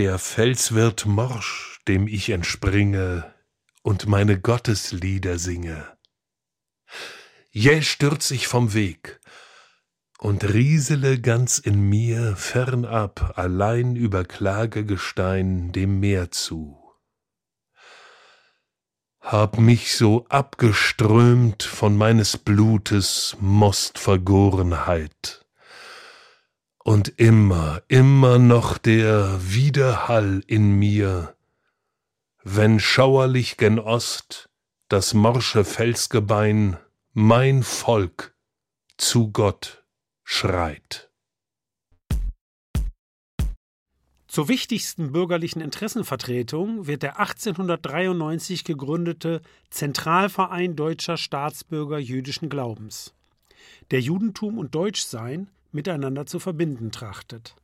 Der Fels wird morsch, dem ich entspringe und meine Gotteslieder singe. Jäh stürz ich vom Weg und riesele ganz in mir fernab, allein über Klagegestein dem Meer zu. Hab mich so abgeströmt von meines Blutes Mostvergorenheit und immer, immer noch der Widerhall in mir, wenn schauerlich gen Ost das morsche Felsgebein mein Volk zu Gott schreit. Zur wichtigsten bürgerlichen Interessenvertretung wird der 1893 gegründete Zentralverein deutscher Staatsbürger jüdischen Glaubens. Der Judentum und Deutschsein miteinander zu verbinden trachtet.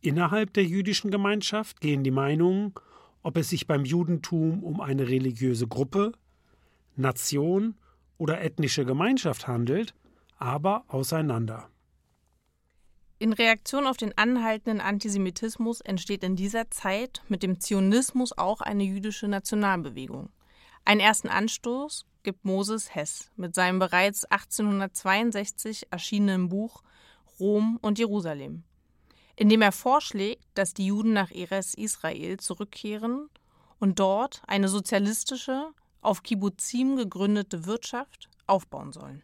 Innerhalb der jüdischen Gemeinschaft gehen die Meinungen, ob es sich beim Judentum um eine religiöse Gruppe, Nation oder ethnische Gemeinschaft handelt, aber auseinander. In Reaktion auf den anhaltenden Antisemitismus entsteht in dieser Zeit mit dem Zionismus auch eine jüdische Nationalbewegung. Einen ersten Anstoß gibt Moses Hess mit seinem bereits 1862 erschienenen Buch Rom und Jerusalem, indem er vorschlägt, dass die Juden nach Eres Israel zurückkehren und dort eine sozialistische, auf Kibbuzim gegründete Wirtschaft aufbauen sollen.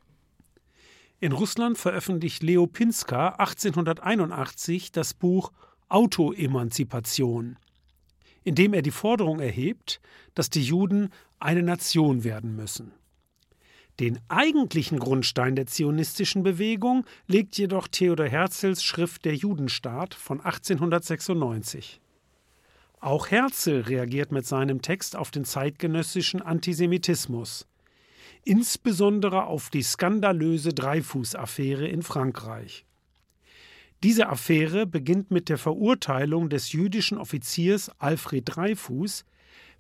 In Russland veröffentlicht Leo Pinska 1881 das Buch Autoemanzipation, in dem er die Forderung erhebt, dass die Juden eine Nation werden müssen. Den eigentlichen Grundstein der zionistischen Bewegung legt jedoch Theodor Herzls Schrift Der Judenstaat von 1896. Auch Herzl reagiert mit seinem Text auf den zeitgenössischen Antisemitismus, insbesondere auf die skandalöse Dreifuß-Affäre in Frankreich. Diese Affäre beginnt mit der Verurteilung des jüdischen Offiziers Alfred Dreifuß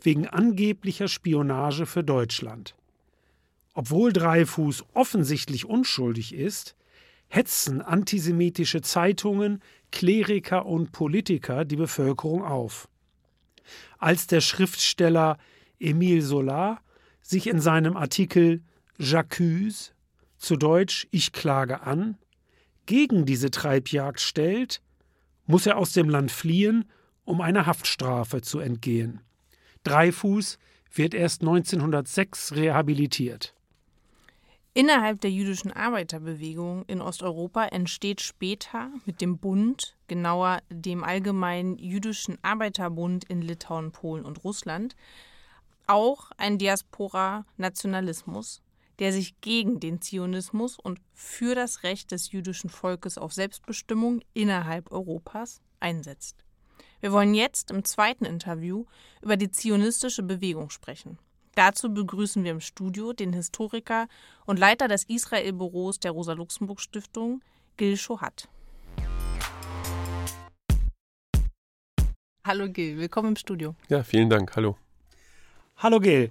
wegen angeblicher Spionage für Deutschland. Obwohl Dreifuß offensichtlich unschuldig ist, hetzen antisemitische Zeitungen, Kleriker und Politiker die Bevölkerung auf. Als der Schriftsteller Emile Solar sich in seinem Artikel J'accuse, zu Deutsch Ich klage an, gegen diese Treibjagd stellt, muss er aus dem Land fliehen, um einer Haftstrafe zu entgehen. Dreifuß wird erst 1906 rehabilitiert. Innerhalb der jüdischen Arbeiterbewegung in Osteuropa entsteht später mit dem Bund, genauer dem Allgemeinen Jüdischen Arbeiterbund in Litauen, Polen und Russland, auch ein Diaspora-Nationalismus, der sich gegen den Zionismus und für das Recht des jüdischen Volkes auf Selbstbestimmung innerhalb Europas einsetzt. Wir wollen jetzt im zweiten Interview über die zionistische Bewegung sprechen. Dazu begrüßen wir im Studio den Historiker und Leiter des Israel-Büros der Rosa-Luxemburg-Stiftung, Gil Shohat. Hallo Gil, willkommen im Studio. Ja, vielen Dank. Hallo. Hallo Gil.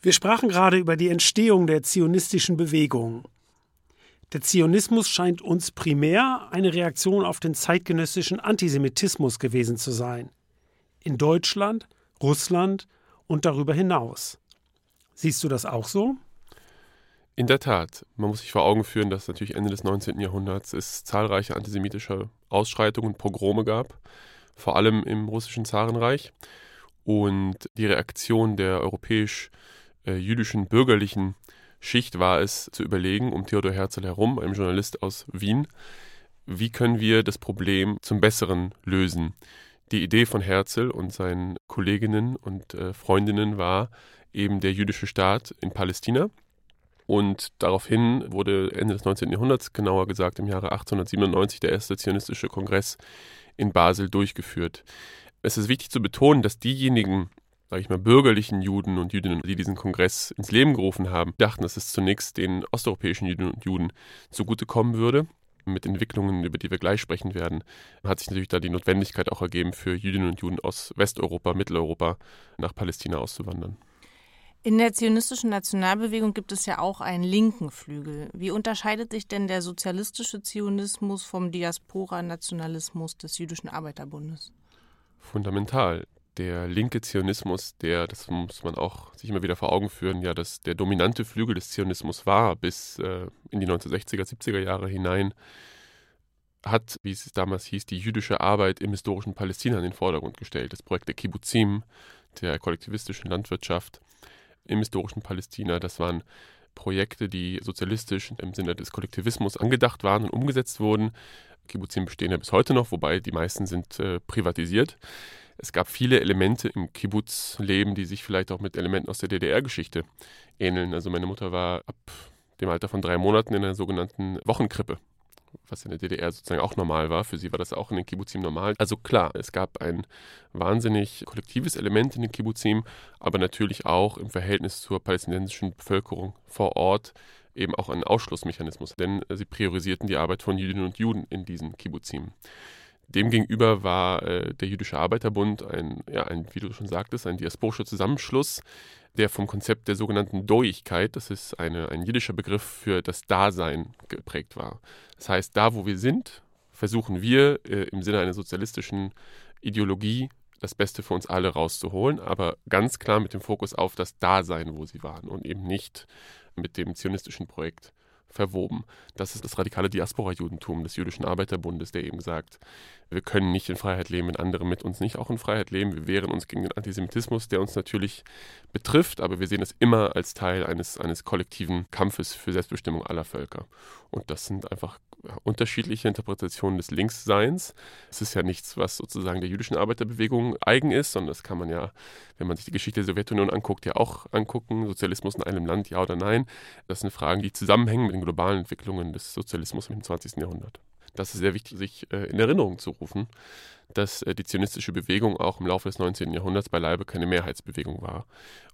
Wir sprachen gerade über die Entstehung der zionistischen Bewegung. Der Zionismus scheint uns primär eine Reaktion auf den zeitgenössischen Antisemitismus gewesen zu sein. In Deutschland, Russland und darüber hinaus. Siehst du das auch so? In der Tat. Man muss sich vor Augen führen, dass natürlich Ende des 19. Jahrhunderts es zahlreiche antisemitische Ausschreitungen und Pogrome gab, vor allem im russischen Zarenreich. Und die Reaktion der europäisch-jüdischen äh, bürgerlichen Schicht war es zu überlegen, um Theodor Herzl herum, einem Journalist aus Wien, wie können wir das Problem zum Besseren lösen. Die Idee von Herzl und seinen Kolleginnen und äh, Freundinnen war eben der jüdische Staat in Palästina. Und daraufhin wurde Ende des 19. Jahrhunderts, genauer gesagt im Jahre 1897, der erste zionistische Kongress in Basel durchgeführt. Es ist wichtig zu betonen, dass diejenigen, sage ich mal, bürgerlichen Juden und Jüdinnen, die diesen Kongress ins Leben gerufen haben, dachten, dass es zunächst den osteuropäischen Jüdinnen und Juden zugutekommen würde. Mit Entwicklungen, über die wir gleich sprechen werden, hat sich natürlich da die Notwendigkeit auch ergeben, für Jüdinnen und Juden aus Westeuropa, Mitteleuropa nach Palästina auszuwandern. In der zionistischen Nationalbewegung gibt es ja auch einen linken Flügel. Wie unterscheidet sich denn der sozialistische Zionismus vom Diaspora-Nationalismus des Jüdischen Arbeiterbundes? Fundamental. Der linke Zionismus, der, das muss man auch sich immer wieder vor Augen führen, ja, dass der dominante Flügel des Zionismus war bis äh, in die 1960er, 70er Jahre hinein, hat, wie es damals hieß, die jüdische Arbeit im historischen Palästina in den Vordergrund gestellt. Das Projekt der Kibbuzim, der kollektivistischen Landwirtschaft, im historischen Palästina. Das waren Projekte, die sozialistisch im Sinne des Kollektivismus angedacht waren und umgesetzt wurden. Kibbuzim bestehen ja bis heute noch, wobei die meisten sind äh, privatisiert. Es gab viele Elemente im Kibbutz-Leben, die sich vielleicht auch mit Elementen aus der DDR-Geschichte ähneln. Also meine Mutter war ab dem Alter von drei Monaten in einer sogenannten Wochenkrippe was in der DDR sozusagen auch normal war. Für sie war das auch in den Kibbutzim normal. Also klar, es gab ein wahnsinnig kollektives Element in den Kibbutzim, aber natürlich auch im Verhältnis zur palästinensischen Bevölkerung vor Ort eben auch ein Ausschlussmechanismus, denn sie priorisierten die Arbeit von Jüdinnen und Juden in diesen Kibbutzim. Demgegenüber war äh, der Jüdische Arbeiterbund ein, ja, ein, wie du schon sagtest, ein diasporischer Zusammenschluss, der vom Konzept der sogenannten Doigkeit, das ist eine, ein jiddischer Begriff für das Dasein, geprägt war. Das heißt, da wo wir sind, versuchen wir äh, im Sinne einer sozialistischen Ideologie das Beste für uns alle rauszuholen, aber ganz klar mit dem Fokus auf das Dasein, wo sie waren und eben nicht mit dem zionistischen Projekt verwoben. Das ist das radikale Diaspora-Judentum des Jüdischen Arbeiterbundes, der eben sagt, wir können nicht in Freiheit leben, wenn andere mit uns nicht auch in Freiheit leben. Wir wehren uns gegen den Antisemitismus, der uns natürlich betrifft, aber wir sehen es immer als Teil eines, eines kollektiven Kampfes für Selbstbestimmung aller Völker. Und das sind einfach unterschiedliche Interpretationen des Linksseins. Es ist ja nichts, was sozusagen der jüdischen Arbeiterbewegung eigen ist, sondern das kann man ja, wenn man sich die Geschichte der Sowjetunion anguckt, ja auch angucken. Sozialismus in einem Land, ja oder nein. Das sind Fragen, die zusammenhängen mit den globalen Entwicklungen des Sozialismus im 20. Jahrhundert. Das ist sehr wichtig, sich äh, in Erinnerung zu rufen, dass äh, die zionistische Bewegung auch im Laufe des 19. Jahrhunderts beileibe keine Mehrheitsbewegung war.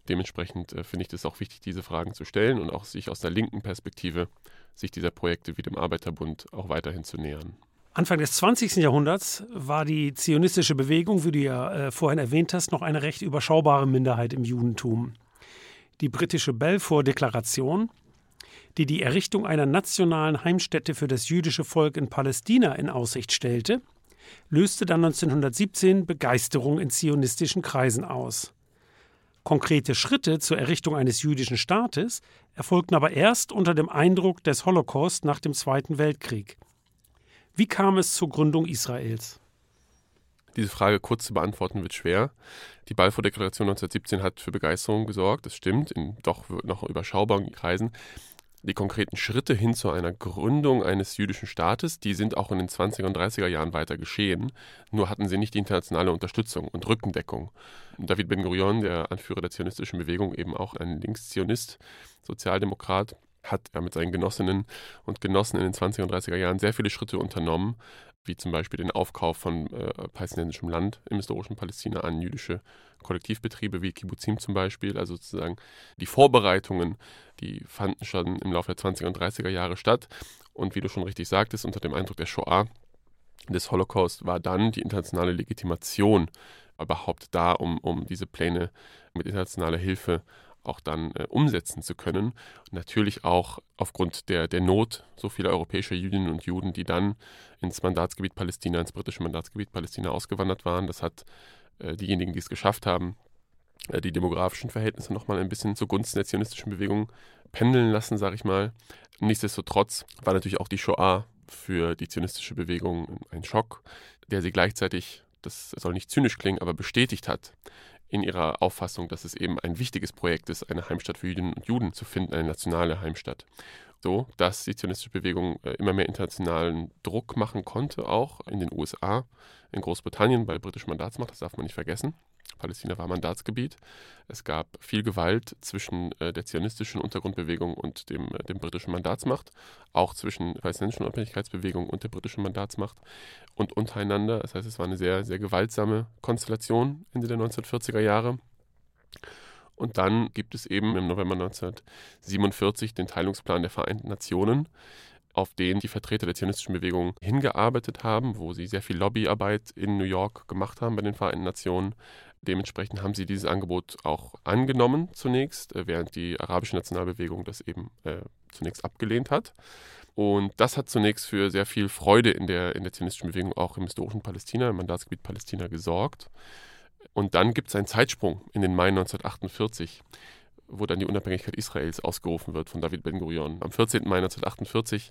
Dementsprechend äh, finde ich es auch wichtig, diese Fragen zu stellen und auch sich aus der linken Perspektive sich dieser Projekte wie dem Arbeiterbund auch weiterhin zu nähern. Anfang des 20. Jahrhunderts war die zionistische Bewegung, wie du ja vorhin erwähnt hast, noch eine recht überschaubare Minderheit im Judentum. Die britische Balfour-Deklaration, die die Errichtung einer nationalen Heimstätte für das jüdische Volk in Palästina in Aussicht stellte, löste dann 1917 Begeisterung in zionistischen Kreisen aus. Konkrete Schritte zur Errichtung eines jüdischen Staates erfolgten aber erst unter dem Eindruck des Holocaust nach dem Zweiten Weltkrieg. Wie kam es zur Gründung Israels? Diese Frage kurz zu beantworten wird schwer. Die Balfour-Deklaration 1917 hat für Begeisterung gesorgt, das stimmt, in doch noch überschaubaren Kreisen die konkreten Schritte hin zu einer Gründung eines jüdischen Staates, die sind auch in den 20er und 30er Jahren weiter geschehen, nur hatten sie nicht die internationale Unterstützung und Rückendeckung. David Ben-Gurion, der Anführer der zionistischen Bewegung, eben auch ein Linkszionist, Sozialdemokrat, hat mit seinen Genossinnen und Genossen in den 20er und 30er Jahren sehr viele Schritte unternommen, wie zum Beispiel den Aufkauf von äh, palästinensischem Land im historischen Palästina an jüdische Kollektivbetriebe wie Kibbuzim zum Beispiel. Also sozusagen die Vorbereitungen, die fanden schon im Laufe der 20er und 30er Jahre statt. Und wie du schon richtig sagtest, unter dem Eindruck der Shoah, des Holocaust, war dann die internationale Legitimation überhaupt da, um, um diese Pläne mit internationaler Hilfe auch dann äh, umsetzen zu können. Und natürlich auch aufgrund der, der Not so vieler europäischer Jüdinnen und Juden, die dann ins Mandatsgebiet Palästina, ins britische Mandatsgebiet Palästina ausgewandert waren. Das hat äh, diejenigen, die es geschafft haben, äh, die demografischen Verhältnisse nochmal ein bisschen zugunsten der zionistischen Bewegung pendeln lassen, sage ich mal. Nichtsdestotrotz war natürlich auch die Shoah für die zionistische Bewegung ein Schock, der sie gleichzeitig, das soll nicht zynisch klingen, aber bestätigt hat in ihrer Auffassung, dass es eben ein wichtiges Projekt ist, eine Heimstatt für Jüdinnen und Juden zu finden, eine nationale Heimstatt. So, dass die zionistische Bewegung äh, immer mehr internationalen Druck machen konnte, auch in den USA, in Großbritannien bei britischem Mandatsmacht, das darf man nicht vergessen. Palästina war Mandatsgebiet. Es gab viel Gewalt zwischen äh, der zionistischen Untergrundbewegung und dem, äh, dem britischen Mandatsmacht, auch zwischen der palästinensischen Unabhängigkeitsbewegung und der britischen Mandatsmacht und untereinander. Das heißt, es war eine sehr, sehr gewaltsame Konstellation Ende der 1940er Jahre. Und dann gibt es eben im November 1947 den Teilungsplan der Vereinten Nationen, auf den die Vertreter der zionistischen Bewegung hingearbeitet haben, wo sie sehr viel Lobbyarbeit in New York gemacht haben bei den Vereinten Nationen. Dementsprechend haben sie dieses Angebot auch angenommen zunächst, äh, während die arabische Nationalbewegung das eben äh, zunächst abgelehnt hat. Und das hat zunächst für sehr viel Freude in der, in der zionistischen Bewegung auch im historischen Palästina, im Mandatsgebiet Palästina gesorgt. Und dann gibt es einen Zeitsprung in den Mai 1948, wo dann die Unabhängigkeit Israels ausgerufen wird von David Ben-Gurion. Am 14. Mai 1948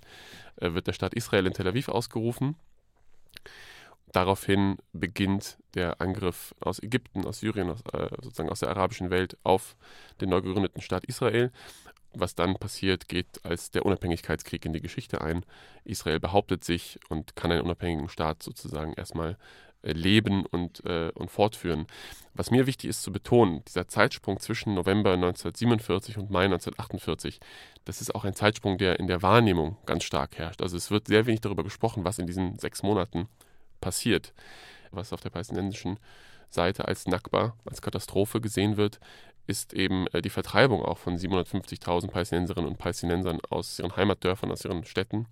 äh, wird der Staat Israel in Tel Aviv ausgerufen. Daraufhin beginnt der Angriff aus Ägypten, aus Syrien, aus, äh, sozusagen aus der arabischen Welt auf den neu gegründeten Staat Israel. Was dann passiert, geht als der Unabhängigkeitskrieg in die Geschichte ein. Israel behauptet sich und kann einen unabhängigen Staat sozusagen erstmal leben und, äh, und fortführen. Was mir wichtig ist zu betonen, dieser Zeitsprung zwischen November 1947 und Mai 1948, das ist auch ein Zeitsprung, der in der Wahrnehmung ganz stark herrscht. Also es wird sehr wenig darüber gesprochen, was in diesen sechs Monaten passiert, was auf der palästinensischen Seite als Nakba, als Katastrophe gesehen wird, ist eben äh, die Vertreibung auch von 750.000 Palästinenserinnen und Palästinensern aus ihren Heimatdörfern, aus ihren Städten.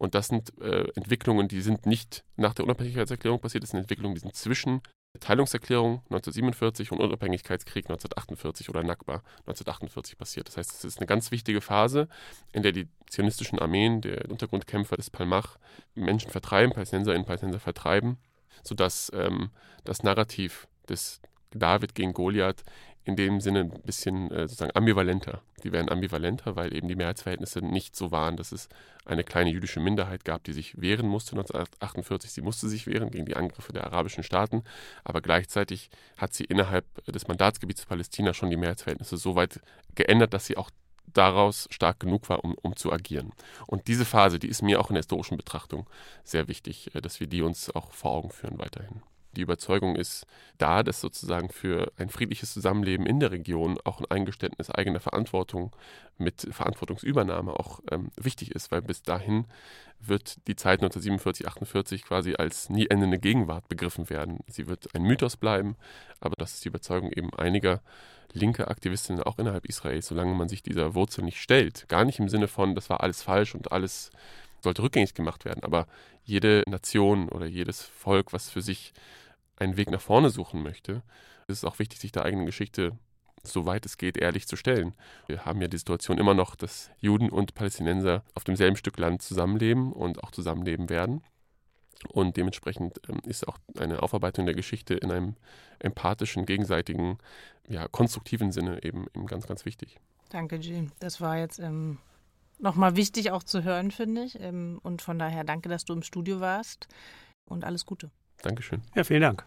Und das sind äh, Entwicklungen, die sind nicht nach der Unabhängigkeitserklärung passiert, das sind Entwicklungen, die sind zwischen Teilungserklärung 1947 und Unabhängigkeitskrieg 1948 oder Nakba 1948 passiert. Das heißt, es ist eine ganz wichtige Phase, in der die zionistischen Armeen, der Untergrundkämpfer des Palmach, Menschen vertreiben, Palästinenserinnen und Palästinenser vertreiben, sodass ähm, das Narrativ des David gegen Goliath in dem Sinne ein bisschen äh, sozusagen ambivalenter. Die werden ambivalenter, weil eben die Mehrheitsverhältnisse nicht so waren, dass es eine kleine jüdische Minderheit gab, die sich wehren musste 1948. Sie musste sich wehren gegen die Angriffe der arabischen Staaten, aber gleichzeitig hat sie innerhalb des Mandatsgebiets Palästina schon die Mehrheitsverhältnisse so weit geändert, dass sie auch daraus stark genug war, um, um zu agieren. Und diese Phase, die ist mir auch in der historischen Betrachtung sehr wichtig, äh, dass wir die uns auch vor Augen führen weiterhin. Die Überzeugung ist da, dass sozusagen für ein friedliches Zusammenleben in der Region auch ein Eingeständnis eigener Verantwortung mit Verantwortungsübernahme auch ähm, wichtig ist, weil bis dahin wird die Zeit 1947, 48 quasi als nie endende Gegenwart begriffen werden. Sie wird ein Mythos bleiben, aber das ist die Überzeugung eben einiger linker Aktivistinnen auch innerhalb Israels, solange man sich dieser Wurzel nicht stellt. Gar nicht im Sinne von, das war alles falsch und alles sollte rückgängig gemacht werden, aber jede Nation oder jedes Volk, was für sich einen Weg nach vorne suchen möchte, ist es auch wichtig, sich der eigenen Geschichte, soweit es geht, ehrlich zu stellen. Wir haben ja die Situation immer noch, dass Juden und Palästinenser auf demselben Stück Land zusammenleben und auch zusammenleben werden. Und dementsprechend ähm, ist auch eine Aufarbeitung der Geschichte in einem empathischen, gegenseitigen, ja, konstruktiven Sinne eben, eben ganz, ganz wichtig. Danke, Jill. Das war jetzt ähm, nochmal wichtig auch zu hören, finde ich. Ähm, und von daher danke, dass du im Studio warst und alles Gute. Dankeschön. Ja, vielen Dank.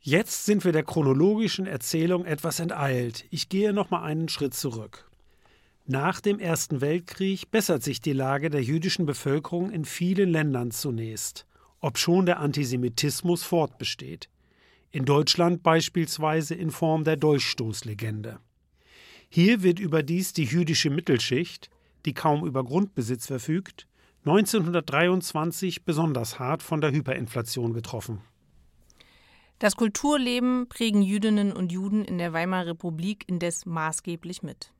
Jetzt sind wir der chronologischen Erzählung etwas enteilt. Ich gehe noch mal einen Schritt zurück. Nach dem Ersten Weltkrieg bessert sich die Lage der jüdischen Bevölkerung in vielen Ländern zunächst, obschon der Antisemitismus fortbesteht. In Deutschland beispielsweise in Form der Durchstoßlegende. Hier wird überdies die jüdische Mittelschicht, die kaum über Grundbesitz verfügt, 1923 besonders hart von der Hyperinflation getroffen. Das Kulturleben prägen Jüdinnen und Juden in der Weimarer Republik indes maßgeblich mit.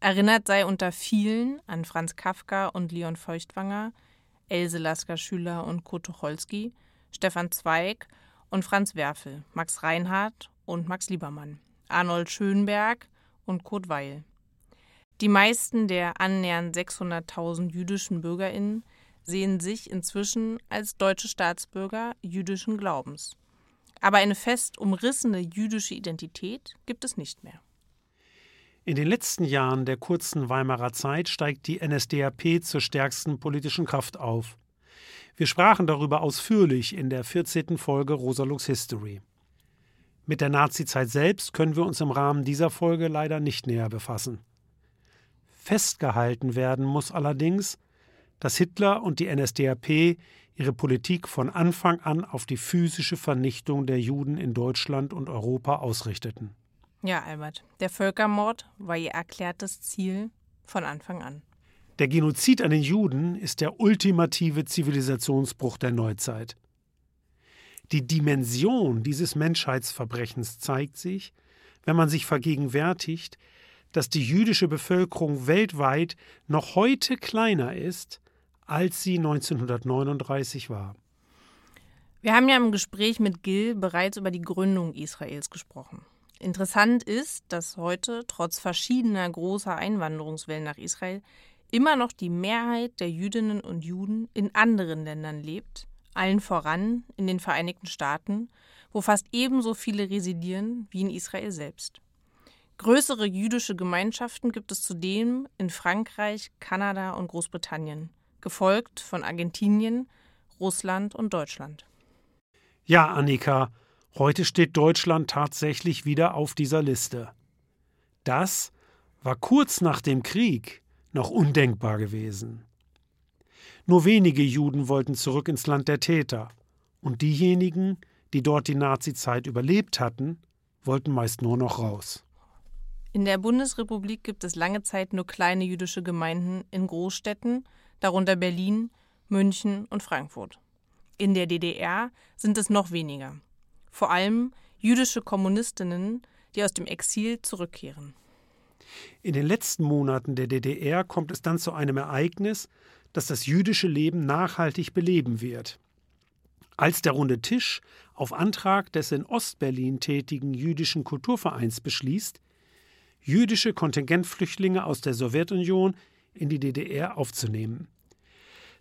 Erinnert sei unter vielen an Franz Kafka und Leon Feuchtwanger, Else Lasker-Schüler und Kurt Tucholsky, Stefan Zweig und Franz Werfel, Max Reinhardt und Max Liebermann, Arnold Schönberg und Weil. Die meisten der annähernd 600.000 jüdischen BürgerInnen sehen sich inzwischen als deutsche Staatsbürger jüdischen Glaubens. Aber eine fest umrissene jüdische Identität gibt es nicht mehr. In den letzten Jahren der kurzen Weimarer Zeit steigt die NSDAP zur stärksten politischen Kraft auf. Wir sprachen darüber ausführlich in der 14. Folge Rosalux History. Mit der Nazizeit selbst können wir uns im Rahmen dieser Folge leider nicht näher befassen. Festgehalten werden muss allerdings, dass Hitler und die NSDAP ihre Politik von Anfang an auf die physische Vernichtung der Juden in Deutschland und Europa ausrichteten. Ja, Albert, der Völkermord war ihr erklärtes Ziel von Anfang an. Der Genozid an den Juden ist der ultimative Zivilisationsbruch der Neuzeit. Die Dimension dieses Menschheitsverbrechens zeigt sich, wenn man sich vergegenwärtigt, dass die jüdische Bevölkerung weltweit noch heute kleiner ist, als sie 1939 war. Wir haben ja im Gespräch mit Gil bereits über die Gründung Israels gesprochen. Interessant ist, dass heute, trotz verschiedener großer Einwanderungswellen nach Israel, immer noch die Mehrheit der Jüdinnen und Juden in anderen Ländern lebt, allen voran in den Vereinigten Staaten, wo fast ebenso viele residieren wie in Israel selbst. Größere jüdische Gemeinschaften gibt es zudem in Frankreich, Kanada und Großbritannien, gefolgt von Argentinien, Russland und Deutschland. Ja, Annika, heute steht Deutschland tatsächlich wieder auf dieser Liste. Das war kurz nach dem Krieg noch undenkbar gewesen. Nur wenige Juden wollten zurück ins Land der Täter, und diejenigen, die dort die Nazizeit überlebt hatten, wollten meist nur noch raus. In der Bundesrepublik gibt es lange Zeit nur kleine jüdische Gemeinden in Großstädten, darunter Berlin, München und Frankfurt. In der DDR sind es noch weniger. Vor allem jüdische Kommunistinnen, die aus dem Exil zurückkehren. In den letzten Monaten der DDR kommt es dann zu einem Ereignis, das das jüdische Leben nachhaltig beleben wird. Als der Runde Tisch auf Antrag des in Ostberlin tätigen jüdischen Kulturvereins beschließt, jüdische Kontingentflüchtlinge aus der Sowjetunion in die DDR aufzunehmen.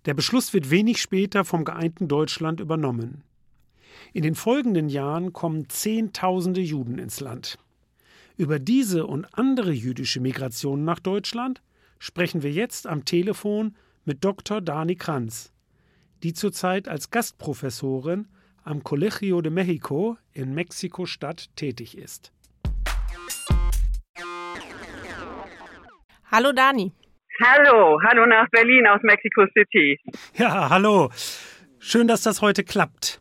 Der Beschluss wird wenig später vom geeinten Deutschland übernommen. In den folgenden Jahren kommen Zehntausende Juden ins Land. Über diese und andere jüdische Migrationen nach Deutschland sprechen wir jetzt am Telefon mit Dr. Dani Kranz, die zurzeit als Gastprofessorin am Colegio de Mexico in Mexiko-Stadt tätig ist. Hallo Dani. Hallo, hallo nach Berlin aus Mexico City. Ja, hallo. Schön, dass das heute klappt.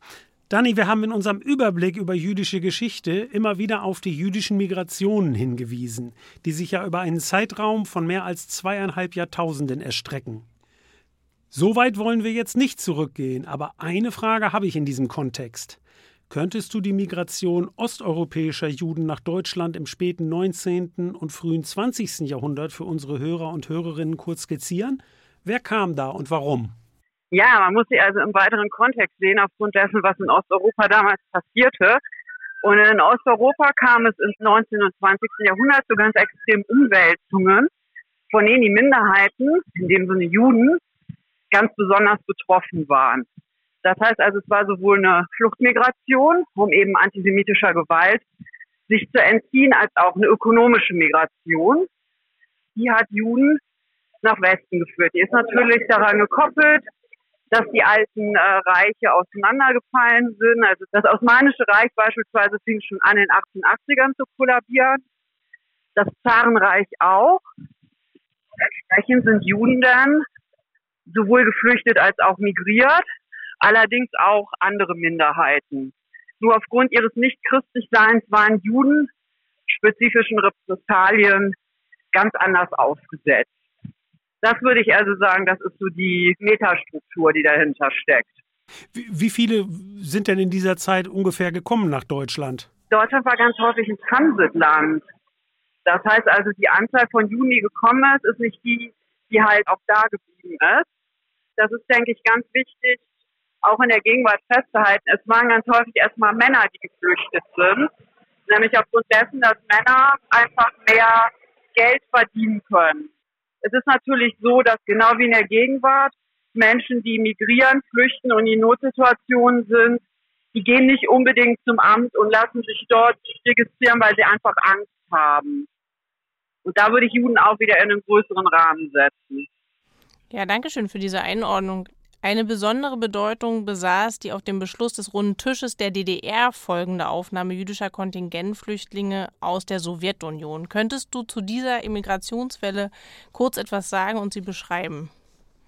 Dani, wir haben in unserem Überblick über jüdische Geschichte immer wieder auf die jüdischen Migrationen hingewiesen, die sich ja über einen Zeitraum von mehr als zweieinhalb Jahrtausenden erstrecken. So weit wollen wir jetzt nicht zurückgehen, aber eine Frage habe ich in diesem Kontext. Könntest du die Migration osteuropäischer Juden nach Deutschland im späten 19. und frühen 20. Jahrhundert für unsere Hörer und Hörerinnen kurz skizzieren? Wer kam da und warum? Ja, man muss sie also im weiteren Kontext sehen, aufgrund dessen, was in Osteuropa damals passierte. Und in Osteuropa kam es im 19. und 20. Jahrhundert zu ganz extremen Umwälzungen, von denen die Minderheiten, in dem Sinne Juden, ganz besonders betroffen waren. Das heißt also, es war sowohl eine Fluchtmigration, um eben antisemitischer Gewalt sich zu entziehen, als auch eine ökonomische Migration. Die hat Juden nach Westen geführt. Die ist natürlich daran gekoppelt, dass die alten äh, Reiche auseinandergefallen sind. Also das Osmanische Reich beispielsweise fing schon an, in den 1880ern zu kollabieren. Das Zarenreich auch. Entsprechend sind Juden dann sowohl geflüchtet als auch migriert allerdings auch andere Minderheiten. Nur aufgrund ihres Nicht-Christlichseins waren Juden spezifischen Repressalien ganz anders ausgesetzt. Das würde ich also sagen, das ist so die Metastruktur, die dahinter steckt. Wie, wie viele sind denn in dieser Zeit ungefähr gekommen nach Deutschland? Deutschland war ganz häufig ein Transitland. Das heißt also, die Anzahl von Juden, die gekommen ist, ist nicht die, die halt auch da geblieben ist. Das ist, denke ich, ganz wichtig, auch in der Gegenwart festzuhalten. Es waren ganz häufig erstmal Männer, die geflüchtet sind, nämlich aufgrund dessen, dass Männer einfach mehr Geld verdienen können. Es ist natürlich so, dass genau wie in der Gegenwart Menschen, die migrieren, flüchten und in Notsituationen sind, die gehen nicht unbedingt zum Amt und lassen sich dort registrieren, weil sie einfach Angst haben. Und da würde ich Juden auch wieder in einen größeren Rahmen setzen. Ja, danke schön für diese Einordnung. Eine besondere Bedeutung besaß die auf dem Beschluss des Runden Tisches der DDR folgende Aufnahme jüdischer Kontingentflüchtlinge aus der Sowjetunion. Könntest du zu dieser Immigrationswelle kurz etwas sagen und sie beschreiben?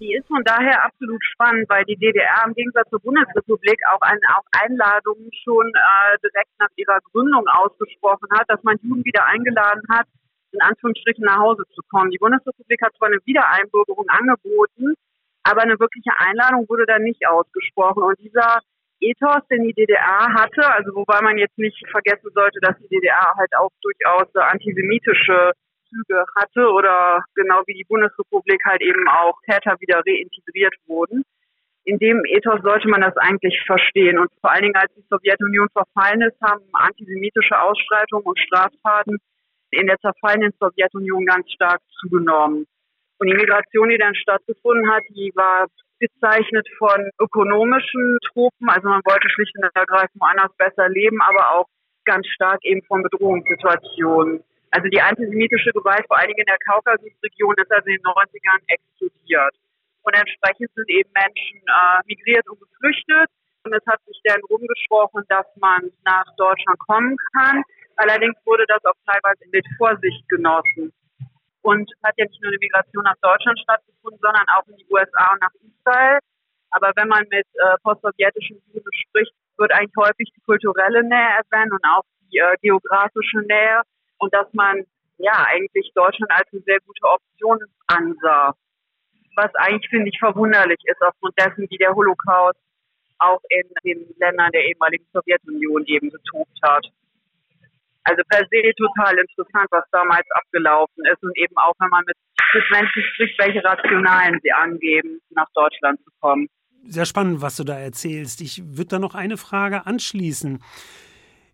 Die ist von daher absolut spannend, weil die DDR im Gegensatz zur Bundesrepublik auch, ein, auch Einladungen schon äh, direkt nach ihrer Gründung ausgesprochen hat, dass man Juden wieder eingeladen hat, in Anführungsstrichen nach Hause zu kommen. Die Bundesrepublik hat zwar eine Wiedereinbürgerung angeboten, aber eine wirkliche Einladung wurde da nicht ausgesprochen. Und dieser Ethos, den die DDR hatte, also wobei man jetzt nicht vergessen sollte, dass die DDR halt auch durchaus antisemitische Züge hatte oder genau wie die Bundesrepublik halt eben auch Täter wieder reintegriert wurden. In dem Ethos sollte man das eigentlich verstehen. Und vor allen Dingen, als die Sowjetunion verfallen ist, haben antisemitische Ausschreitungen und Straftaten in der zerfallenen Sowjetunion ganz stark zugenommen. Und die Migration, die dann stattgefunden hat, die war gezeichnet von ökonomischen Tropen. Also man wollte schlicht und ergreifend woanders besser leben, aber auch ganz stark eben von Bedrohungssituationen. Also die antisemitische Gewalt, vor allen Dingen in der Kaukasusregion, ist also in den 90ern explodiert. Und entsprechend sind eben Menschen äh, migriert und geflüchtet. Und es hat sich dann rumgesprochen, dass man nach Deutschland kommen kann. Allerdings wurde das auch teilweise mit Vorsicht genossen. Und hat ja nicht nur eine Migration nach Deutschland stattgefunden, sondern auch in die USA und nach Israel. Aber wenn man mit äh, postsowjetischen Juden spricht, wird eigentlich häufig die kulturelle Nähe erwähnt und auch die äh, geografische Nähe und dass man ja eigentlich Deutschland als eine sehr gute Option ansah. Was eigentlich, finde ich, verwunderlich ist aufgrund dessen, wie der Holocaust auch in den Ländern der ehemaligen Sowjetunion eben getobt hat. Also per se total interessant, was damals abgelaufen ist und eben auch, wenn man mit, mit Menschen spricht, welche Rationalen sie angeben, nach Deutschland zu kommen. Sehr spannend, was du da erzählst. Ich würde da noch eine Frage anschließen.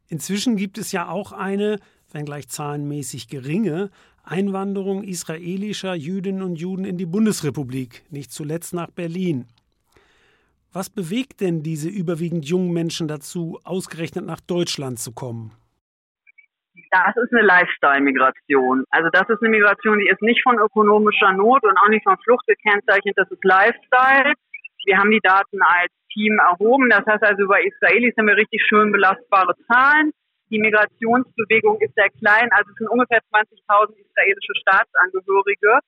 Inzwischen gibt es ja auch eine wenngleich zahlenmäßig geringe, Einwanderung israelischer Jüdinnen und Juden in die Bundesrepublik, nicht zuletzt nach Berlin. Was bewegt denn diese überwiegend jungen Menschen dazu, ausgerechnet nach Deutschland zu kommen? Das ist eine Lifestyle-Migration. Also das ist eine Migration, die ist nicht von ökonomischer Not und auch nicht von Flucht gekennzeichnet, das ist Lifestyle. Wir haben die Daten als Team erhoben. Das heißt also, über Israelis haben wir richtig schön belastbare Zahlen. Die Migrationsbewegung ist sehr klein, also es sind ungefähr 20.000 israelische Staatsangehörige,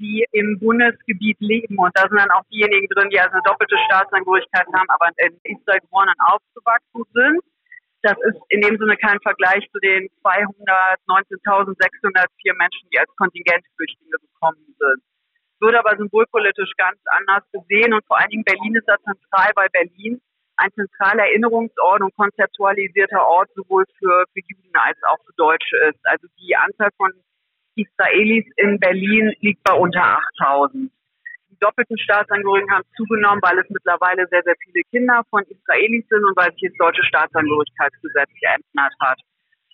die im Bundesgebiet leben. Und da sind dann auch diejenigen drin, die also eine doppelte Staatsangehörigkeit haben, aber in Israel geboren und aufgewachsen sind. Das ist in dem Sinne kein Vergleich zu den 219.604 Menschen, die als Kontingentflüchtlinge gekommen sind. Würde aber symbolpolitisch ganz anders gesehen und vor allen Dingen Berlin ist da zentral, weil Berlin ein zentraler Erinnerungsort und konzeptualisierter Ort sowohl für, für Juden als auch für Deutsche ist. Also die Anzahl von Israelis in Berlin liegt bei unter 8000. Doppelten Staatsangehörigen haben zugenommen, weil es mittlerweile sehr, sehr viele Kinder von Israelis sind und weil sich das deutsche Staatsangehörigkeitsgesetz geändert hat.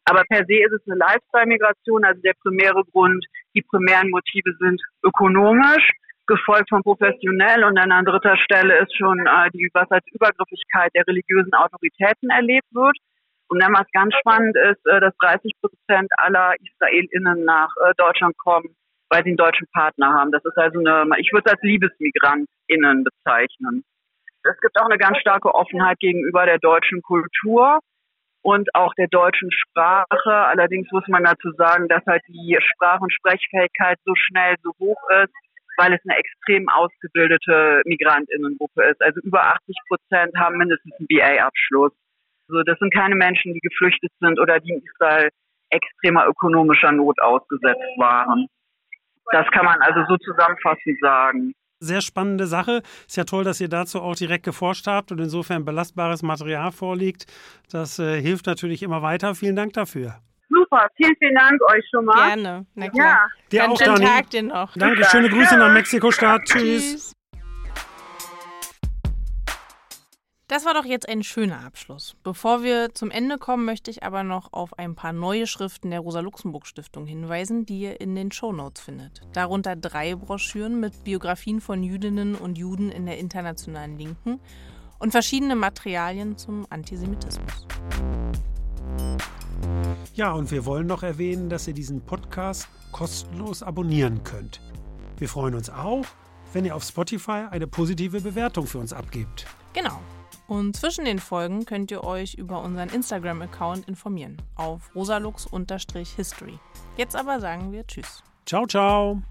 Aber per se ist es eine Lifestyle-Migration, also der primäre Grund, die primären Motive sind ökonomisch gefolgt von professionell und dann an dritter Stelle ist schon äh, die was als Übergriffigkeit der religiösen Autoritäten erlebt wird. Und dann was ganz spannend ist, äh, dass 30 Prozent aller IsraelInnen nach äh, Deutschland kommen, weil sie einen deutschen Partner haben. Das ist also eine, ich würde es als LiebesmigrantInnen bezeichnen. Es gibt auch eine ganz starke Offenheit gegenüber der deutschen Kultur und auch der deutschen Sprache. Allerdings muss man dazu sagen, dass halt die Sprach- und Sprechfähigkeit so schnell so hoch ist, weil es eine extrem ausgebildete Migrantinnengruppe ist. Also über 80 Prozent haben mindestens einen BA-Abschluss. Also das sind keine Menschen, die geflüchtet sind oder die in Israel extremer ökonomischer Not ausgesetzt waren. Das kann man also so zusammenfassend sagen. Sehr spannende Sache. Ist ja toll, dass ihr dazu auch direkt geforscht habt und insofern belastbares Material vorliegt. Das äh, hilft natürlich immer weiter. Vielen Dank dafür. Super, vielen, vielen Dank euch schon mal. Gerne, na klar. Ja. Dir Dann auch, schönen Dani. Tag dir noch. Danke, schöne Grüße nach Mexiko-Stadt. Tschüss. Tschüss. Das war doch jetzt ein schöner Abschluss. Bevor wir zum Ende kommen, möchte ich aber noch auf ein paar neue Schriften der Rosa-Luxemburg-Stiftung hinweisen, die ihr in den Shownotes findet. Darunter drei Broschüren mit Biografien von Jüdinnen und Juden in der internationalen Linken und verschiedene Materialien zum Antisemitismus. Ja, und wir wollen noch erwähnen, dass ihr diesen Podcast kostenlos abonnieren könnt. Wir freuen uns auch, wenn ihr auf Spotify eine positive Bewertung für uns abgebt. Genau. Und zwischen den Folgen könnt ihr euch über unseren Instagram-Account informieren auf rosalux-history. Jetzt aber sagen wir Tschüss. Ciao, ciao.